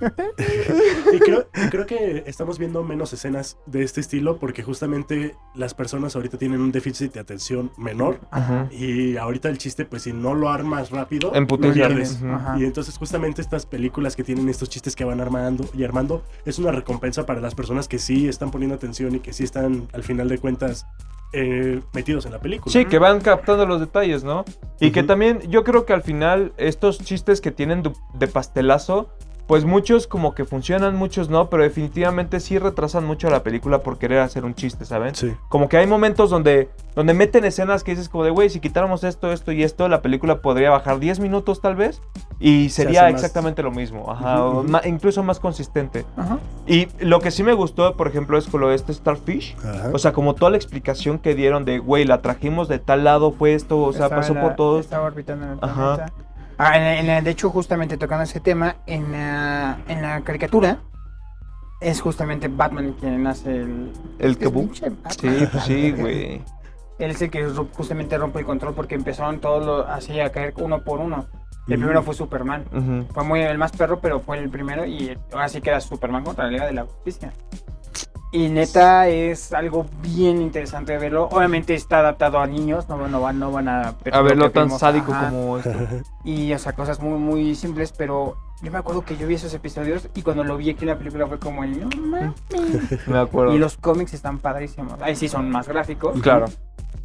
S1: [laughs]
S3: Y creo, y creo que estamos viendo menos escenas de este estilo porque justamente las personas ahorita tienen un déficit de atención menor.
S1: Ajá.
S3: Y ahorita el chiste, pues si no lo armas rápido,
S1: En putiza.
S3: pierdes. Y entonces justamente estas películas que tienen estos chistes que van armando y armando es una recompensa para las personas que sí están poniendo atención y que sí están al final de cuentas eh, metidos en la película.
S1: Sí, que van captando los detalles, ¿no? Y que también yo creo que al final estos chistes que tienen de pastelazo, pues muchos como que funcionan, muchos no, pero definitivamente sí retrasan mucho la película por querer hacer un chiste, ¿saben?
S3: Sí.
S1: Como que hay momentos donde, donde meten escenas que dices como de, güey, si quitáramos esto, esto y esto, la película podría bajar 10 minutos tal vez y
S3: Se
S1: sería exactamente lo mismo, ajá, ma- incluso más consistente.
S2: Ajá.
S1: Y lo que sí me gustó, por ejemplo, es con lo de este Starfish. O sea, como toda la explicación que dieron de, güey, la trajimos de tal lado, fue esto, o sea,
S2: Estaba
S1: pasó por todos.
S2: Estaba orbitando en el
S1: Ajá.
S2: planeta. Ah, en la- en la- de hecho, justamente tocando ese tema, en la, en la caricatura es justamente Batman quien hace el...
S1: El Kaboom. Sí, pues sí, [laughs] güey.
S2: Él es el que justamente rompe el control porque empezaron todos los- así a caer uno por uno. El primero fue Superman. Fue muy el más perro, pero fue el primero y ahora sí que era Superman contra la Liga de la Justicia. Y neta es algo bien interesante de verlo. Obviamente está adaptado a niños, no, no, van, no van a...
S1: A verlo tan
S2: vimos,
S1: sádico
S2: ajá.
S1: como esto.
S2: Y, o sea, cosas muy, muy simples, pero yo me acuerdo que yo vi esos episodios y cuando lo vi aquí en la película fue como el... "No mames".
S1: Me acuerdo.
S2: Y los cómics están padrísimos. Ahí sí son más gráficos.
S1: Claro.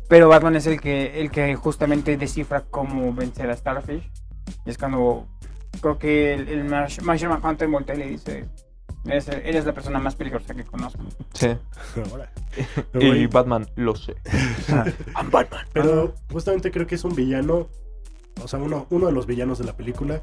S2: Pero Batman es el que, el que justamente descifra cómo vencer a Starfish. Y es cuando creo que el, el Marsh- Martian Manhunter voltea y le dice: eres, eres la persona más peligrosa que conozco.
S1: Sí.
S3: Ahora. [laughs]
S1: Y Batman, lo sé. [laughs] I'm Batman.
S3: Pero justamente creo que es un villano, o sea, uno, uno de los villanos de la película,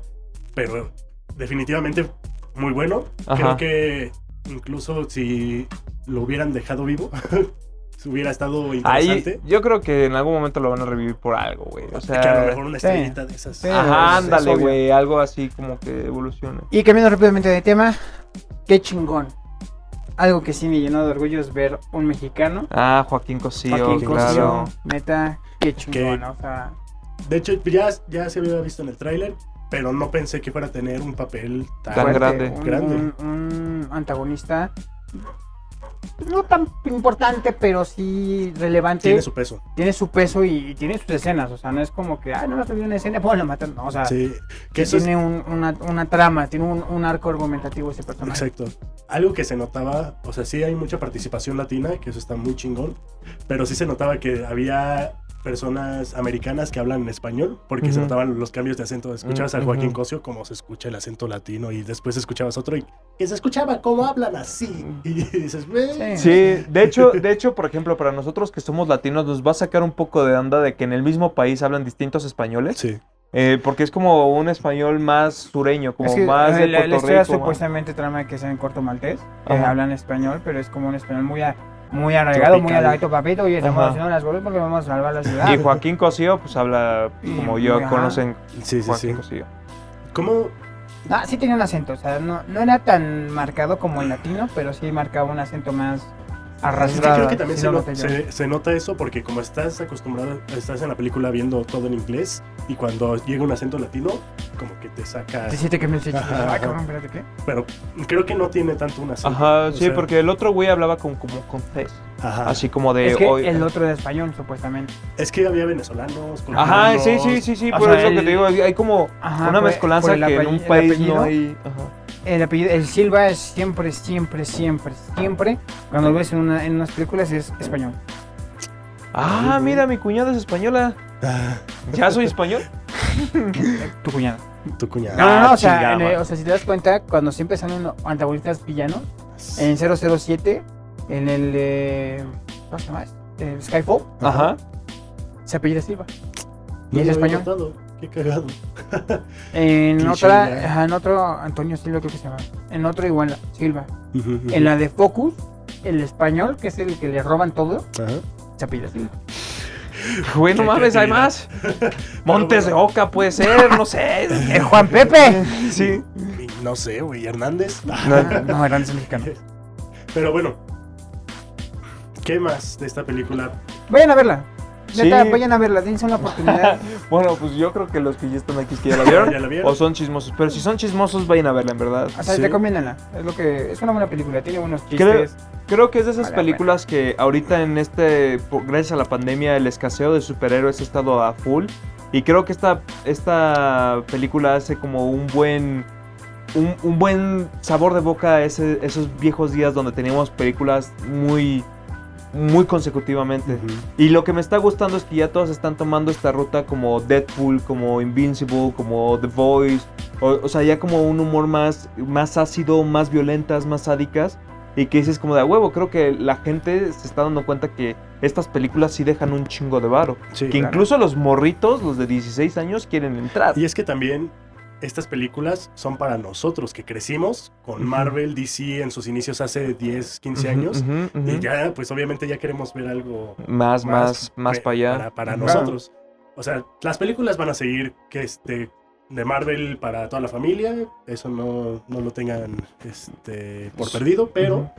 S3: pero definitivamente muy bueno.
S1: Ajá.
S3: Creo que incluso si lo hubieran dejado vivo, [laughs] hubiera estado
S1: Ahí,
S3: interesante.
S1: yo creo que en algún momento lo van a revivir por algo, güey. O
S3: que a lo
S1: sea,
S3: mejor una
S2: sí.
S3: estrellita de esas.
S2: Sí.
S1: ajá, ándale, güey. Algo así como que evolucione.
S2: Y cambiando rápidamente de tema, qué chingón. Algo que sí me llenó de orgullo es ver un mexicano.
S1: Ah, Joaquín Cosío,
S2: Joaquín
S1: claro.
S2: Cosío, neta, qué chingón. O sea,
S3: De hecho, ya, ya se había visto en el tráiler, pero no pensé que fuera a tener un papel tan,
S1: grande.
S2: Un,
S3: Grande.
S2: un- un antagonista no tan importante, pero sí relevante.
S3: Tiene su peso.
S2: Tiene su peso y, y tiene sus escenas. O sea, no es como que, ah, no, no una escena, [laughs] pues lo matan. No, o sea,
S3: Sí. Que es-
S2: tiene un- una, una trama, tiene un, un arco argumentativo ese personaje.
S3: Exacto. Algo que se notaba, o sea, sí hay mucha participación latina, que eso está muy chingón, pero sí se notaba que había personas americanas que hablan en español, porque se notaban los cambios de acento. Escuchabas a
S1: Ujú.
S3: Joaquín Cosio como se escucha el acento latino y después escuchabas otro y que se escuchaba cómo hablan así. Y [laughs] dices.
S1: Sí, de hecho, de hecho, por ejemplo, para nosotros que somos latinos, nos va a sacar un poco de onda de que en el mismo país hablan distintos españoles.
S3: Sí.
S1: eh, porque es como un español más sureño, como
S2: Es que,
S1: más de
S2: eh, la, la
S1: Puerto
S2: historia
S1: Rico.
S2: supuestamente trama que sea en corto maltés, que
S1: Ajá.
S2: hablan español, pero es como un español muy, a- muy arraigado, muy aladito, papito, y estamos
S1: Ajá.
S2: haciendo las cosas porque vamos a salvar la ciudad.
S1: Y Joaquín Cosío, pues habla como yo
S2: Ajá.
S1: conocen
S3: Sí, sí,
S1: Joaquín
S3: sí.
S1: Cosío.
S3: ¿Cómo?
S2: Ah, sí tenía un acento, o sea, no, no era tan marcado como el latino, pero sí marcaba un acento más
S3: Sí,
S2: arrastrado.
S3: creo que también
S2: sí
S3: se, no- nota eso porque como estás acostumbrado, estás en la película viendo todo en inglés y cuando llega un acento latino, como que te saca...
S2: Te siente que me dice,
S3: Ajá,
S2: ay,
S3: ajá.
S2: cabrón, espérate, ¿qué?
S3: Pero creo que no tiene tanto un acento.
S1: Ajá, sí,
S3: sea,
S1: porque el otro güey hablaba con, como con Fez.
S3: Ajá.
S1: Así como de
S2: Es que
S1: hoy.
S2: el otro era español, supuestamente.
S3: Es que había venezolanos.
S1: Ajá, sí, sí, sí, sí,
S2: O
S1: por
S2: sea,
S1: eso que te digo, hay como
S2: Ajá,
S1: una mezcolanza que en un país no hay. Ajá.
S2: El apellido, el Silva es siempre, siempre, siempre, siempre, cuando lo ves en, una, en unas películas es español.
S1: Ah, mira, mi cuñada es española.
S3: Ah,
S1: ¿Ya soy español? [laughs]
S2: Tu cuñado.
S3: tu cuñada.
S2: No, no, no,
S1: Ah,
S2: o sea, en o sea, si te das cuenta, cuando siempre salen antagonistas villanos, en 007, en el de... ¿Cómo se llama? El Skyfall,
S1: Ajá.
S2: se apellida Silva. Y
S3: No
S2: es español.
S3: Qué cagado.
S2: En otra, ajá, en otro, Antonio Silva creo que se llama. En otro igual, Silva.
S3: Ujú, ujú.
S2: En la de Focus, el español, que es el que le roban todo,
S3: Ajá.
S2: se apellida Silva. [laughs]
S1: Güey, no mames, hay más. [laughs] Montes de Oca puede ser, no sé. [laughs]
S2: ¡El Juan Pepe!
S1: Sí.
S3: No sé, güey, Hernández.
S2: No, no, eran mexicanos.
S3: Pero bueno. ¿Qué más de esta película?
S2: Vayan a verla. Neta,
S1: Sí.
S2: vayan a verla, dense una oportunidad. [laughs]
S1: Bueno, pues yo creo que los que ya están aquí que ya la vieron. [laughs]
S3: ¿Ya la vieron?
S1: O son chismosos. Pero si son chismosos, vayan a verla, en verdad.
S2: O sea,
S3: Sí.
S2: recomiéndenla. Es lo que es una buena película, tiene buenos chistes.
S1: creo que es de esas
S2: Vale,
S1: películas que ahorita en este, gracias a la pandemia, el escaseo de superhéroes ha estado a full. Y creo que esta, esta película hace como un buen, un, un buen sabor de boca a ese- esos viejos días donde teníamos películas muy, muy consecutivamente. Y lo que me está gustando es que ya todos están tomando esta ruta como Deadpool, como Invincible, como The Voice. O, o sea, ya como un humor más, más ácido, más violentas, más sádicas. Y que dices como de a huevo, creo que la gente se está dando cuenta que estas películas sí dejan un chingo de varo.
S3: Sí,
S1: que
S3: claro.
S1: incluso los morritos, los de 16 años, quieren entrar.
S3: Y es que también estas películas son para nosotros que crecimos con. Marvel, DC en sus inicios hace 10, 15
S1: Ujú,
S3: años. Y ya, pues obviamente ya queremos ver algo
S1: Más, más, más para allá.
S3: Para, nosotros. O sea, las películas van a seguir que este de Marvel para toda la familia. Eso no, no lo tengan este, por perdido, pero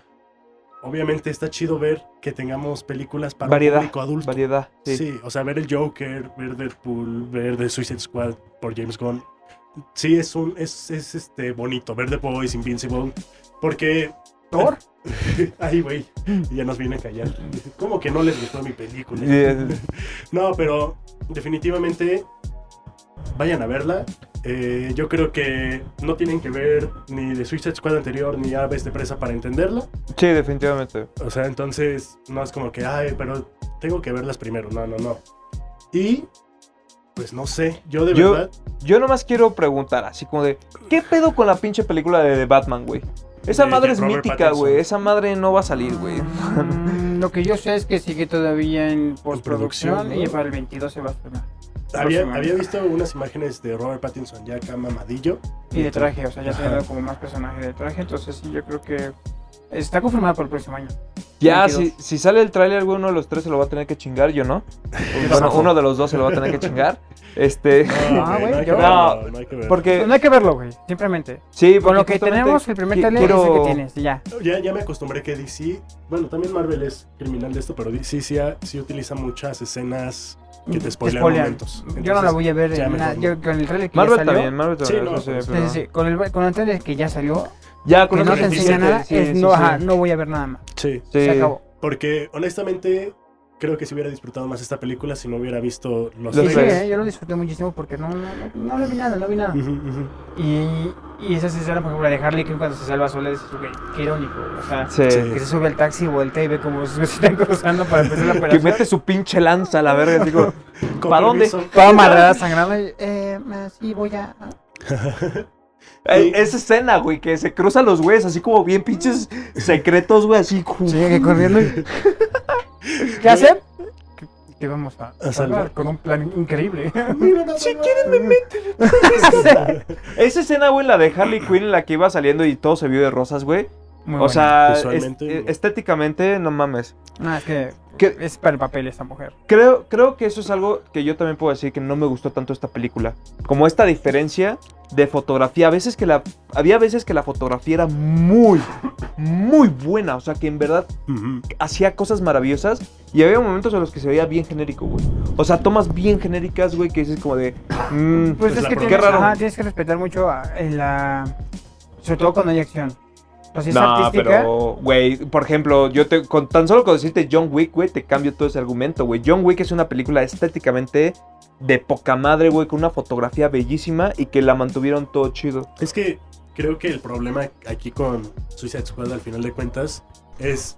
S3: obviamente está chido ver que tengamos películas para
S1: Variedad,
S3: un público adulto.
S1: Variedad.
S3: Sí.
S1: Sí.
S3: o sea, ver el Joker, ver Deadpool, ver The Suicide Squad por James Gunn. Sí, es un es, es este bonito ver The Boys, Invincible, porque
S2: Thor. [laughs]
S3: Ay, güey, ya nos viene a callar. ¿Cómo que no les gustó mi película? [laughs] No, pero definitivamente vayan a verla. Eh, yo creo que no tienen que ver ni de Suicide Squad anterior ni Aves de Presa para entenderla.
S1: Sí, definitivamente.
S3: O sea, entonces no es como que, ay, pero tengo que verlas primero. No, no, no. Y, pues no sé, yo de
S1: Yo-
S3: verdad.
S1: Yo nomás quiero preguntar, así como de, ¿qué pedo con la pinche película de, de Batman, güey? Esa
S3: De-
S1: madre
S3: de
S1: es
S3: Robert
S1: mítica, güey. Esa madre no va a salir, güey.
S2: Mm, [laughs] Lo que yo sé es que sigue todavía en postproducción
S3: producción, ¿no?
S2: y para el 22 se va a estrenar.
S3: Había, había visto unas imágenes de Robert Pattinson ya acá mamadillo.
S2: Y de traje, o sea, ya
S3: Ajá.
S2: teniendo como más personaje de traje, entonces sí, yo creo que está confirmado para el próximo año.
S1: Ya,
S2: 22.
S1: si, si sale el tráiler, güey, uno de los tres se lo va a tener que chingar, yo no. [laughs] Bueno, uno de los dos se lo va a tener que chingar. Este,
S2: Ah,
S3: güey, [laughs]
S2: güey,
S3: no
S2: yo-
S3: no hay que verlo.
S1: porque...
S2: no hay que verlo, güey, simplemente.
S1: Sí,
S2: Con lo que tenemos, el primer
S1: qui-
S2: trailer es el
S1: quiero-
S2: que tienes, y ya.
S3: Ya, ya me acostumbré que DC, bueno, también Marvel es criminal de esto, pero DC sí, sí utiliza muchas escenas que te spoilean
S2: spoilean.
S3: momentos.
S2: Yo no la voy a ver
S3: ya
S2: en
S3: mejor
S2: nada.
S3: no.
S2: Yo con el trailer que
S1: Marvel
S2: ya salió.
S1: también, Marvel
S3: Sí,
S1: también.
S3: no,
S1: eso sí,
S2: Sí,
S1: pero-
S2: sí, sí, Con el, con el trailer que ya salió,
S1: Ya, con
S2: que no
S3: el
S2: te enseña nada,
S1: sí,
S2: es,
S1: sí,
S2: no,
S1: sí.
S2: ajá, no voy a ver nada más.
S3: Sí,
S1: Sí.
S2: Se acabó.
S3: porque honestamente creo que si hubiera disfrutado más esta película si no hubiera visto los
S2: Sí, sí, eh, yo lo disfruté muchísimo porque no, no, no, no le vi nada, no vi nada. Y, y esa escena, por ejemplo, la de Harley Quinn cuando se salva sola, dices, güey, qué irónico. O sea,
S1: Sí.
S3: Sí.
S2: que se sube al taxi, voltea y ve como se [laughs] están cruzando para empezar la
S1: Que
S2: operación.
S1: mete su pinche lanza a la verga, digo, [laughs] ¿para dónde?
S2: Toda amarrada, sangrando. Y, eh, sí, voy a. [laughs]
S1: Esa escena, güey, que se cruzan los güeyes así como bien pinches secretos, güey, así.
S2: Sigue corriendo. ¿Qué hacen? Que- Que vamos a,
S3: A salvar.
S2: con un plan increíble. [laughs]
S3: Mira,
S1: Si quieren me [laughs] meten. Esa escena, güey, la de Harley Quinn en la que iba saliendo y todo se vio de rosas, güey.
S2: Muy
S1: O
S2: buena.
S1: sea, estéticamente, no mames.
S2: No, es que es para el papel esta mujer.
S1: Creo, creo que eso es algo que yo también puedo decir que no me gustó tanto esta película. Como esta diferencia de fotografía. A veces que la. Había veces que la fotografía era muy, muy buena. O sea, que en verdad hacía cosas maravillosas. Y había momentos en los que se veía bien genérico, güey. O sea, tomas bien genéricas, güey, que dices como de. mm,
S2: Pues
S3: Pues
S2: es que tienes,
S1: Qué raro.
S2: ajá, tienes que respetar mucho a- en la. Sobre todo cuando hay acción. Sea, es
S1: No,
S2: artística.
S1: pero, güey, por ejemplo, yo te, con tan solo con decirte John Wick, güey, te cambio todo ese argumento, güey. John Wick es una película estéticamente de poca madre, güey, con una fotografía bellísima y que la mantuvieron todo chido.
S3: Es que creo que el problema aquí con Suicide Squad al final de cuentas es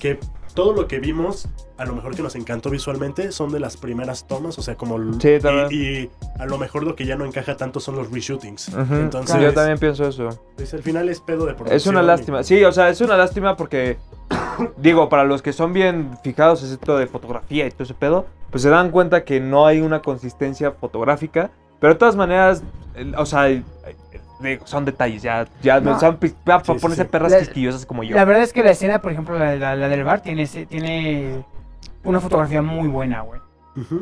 S3: que todo lo que vimos, a lo mejor que nos encantó visualmente, son de las primeras tomas, o sea, como...
S1: Sí,
S3: y, y a lo mejor lo que ya no encaja tanto son los reshootings. Entonces,
S1: yo también pienso eso.
S3: pues, al final es pedo de producción.
S1: Es una
S3: y-
S1: lástima. Sí, o sea, es una lástima porque, [coughs] digo, para los que son bien fijados en esto de fotografía y todo ese pedo, pues se dan cuenta que no hay una consistencia fotográfica. Pero de todas maneras, o sea, digo, son detalles, ya, ya
S2: No.
S1: son para
S3: Sí,
S1: ponerse
S3: sí.
S1: perras
S2: La-
S1: quisquillosas como yo.
S2: La verdad es que la escena, por ejemplo, la, la- la del bar, tiene, tiene una fotografía muy buena, güey.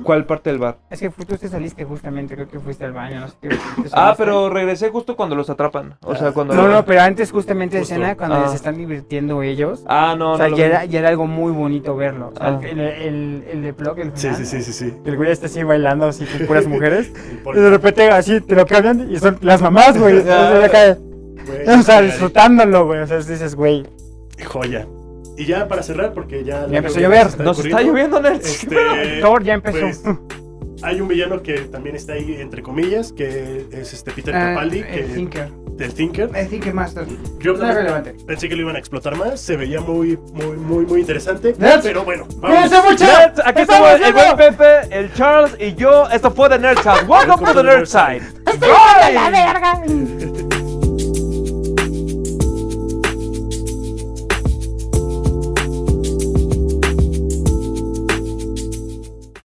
S1: ¿Cuál parte del bar?
S2: Es que tú te saliste justamente, creo que fuiste al baño, no sé qué.
S1: Ah, pero regresé justo cuando los atrapan. O sea,
S3: Ah.
S1: cuando...
S2: No, no, pero antes justamente de escena, cuando
S1: Ah.
S2: se están divirtiendo ellos.
S1: Ah, no,
S2: o sea,
S1: no.
S2: ya, era, ya era algo muy bonito verlo. O sea,
S1: Ah.
S2: el, el, el de Plug, el
S3: Sí,
S2: final,
S3: sí, sí, sí, sí.
S2: El güey está así bailando así con puras [laughs] mujeres.
S3: Y
S2: de repente así te lo cambian y son las mamás, güey. [laughs] O sea, acá,
S3: güey,
S2: o sea, disfrutándolo, güey. O sea, dices, güey.
S3: Joya. Y ya para cerrar, porque ya...
S2: Ya empezó a llover.
S1: Nos está lloviendo, Nerds.
S3: Este, [laughs]
S2: Thor ya empezó.
S3: pues, hay un villano que también está ahí, entre comillas, que es este Peter
S2: Ah,
S3: Capaldi, que,
S2: el Thinker.
S3: del Thinker.
S2: El Thinker Master.
S3: Yo
S2: No es relevante.
S3: pensé que lo iban a explotar más, se veía muy, muy, muy, muy interesante.
S2: Nerds.
S3: Pero bueno,
S2: ¡Cuídense
S3: vamos.
S2: mucho!
S1: Nerds, aquí
S2: ¡Estamos
S1: estamos el buen! Pepe, el Charles y yo. Esto fue The Nerd Side. Welcome to the Nerd Side.
S2: ¡A la verga!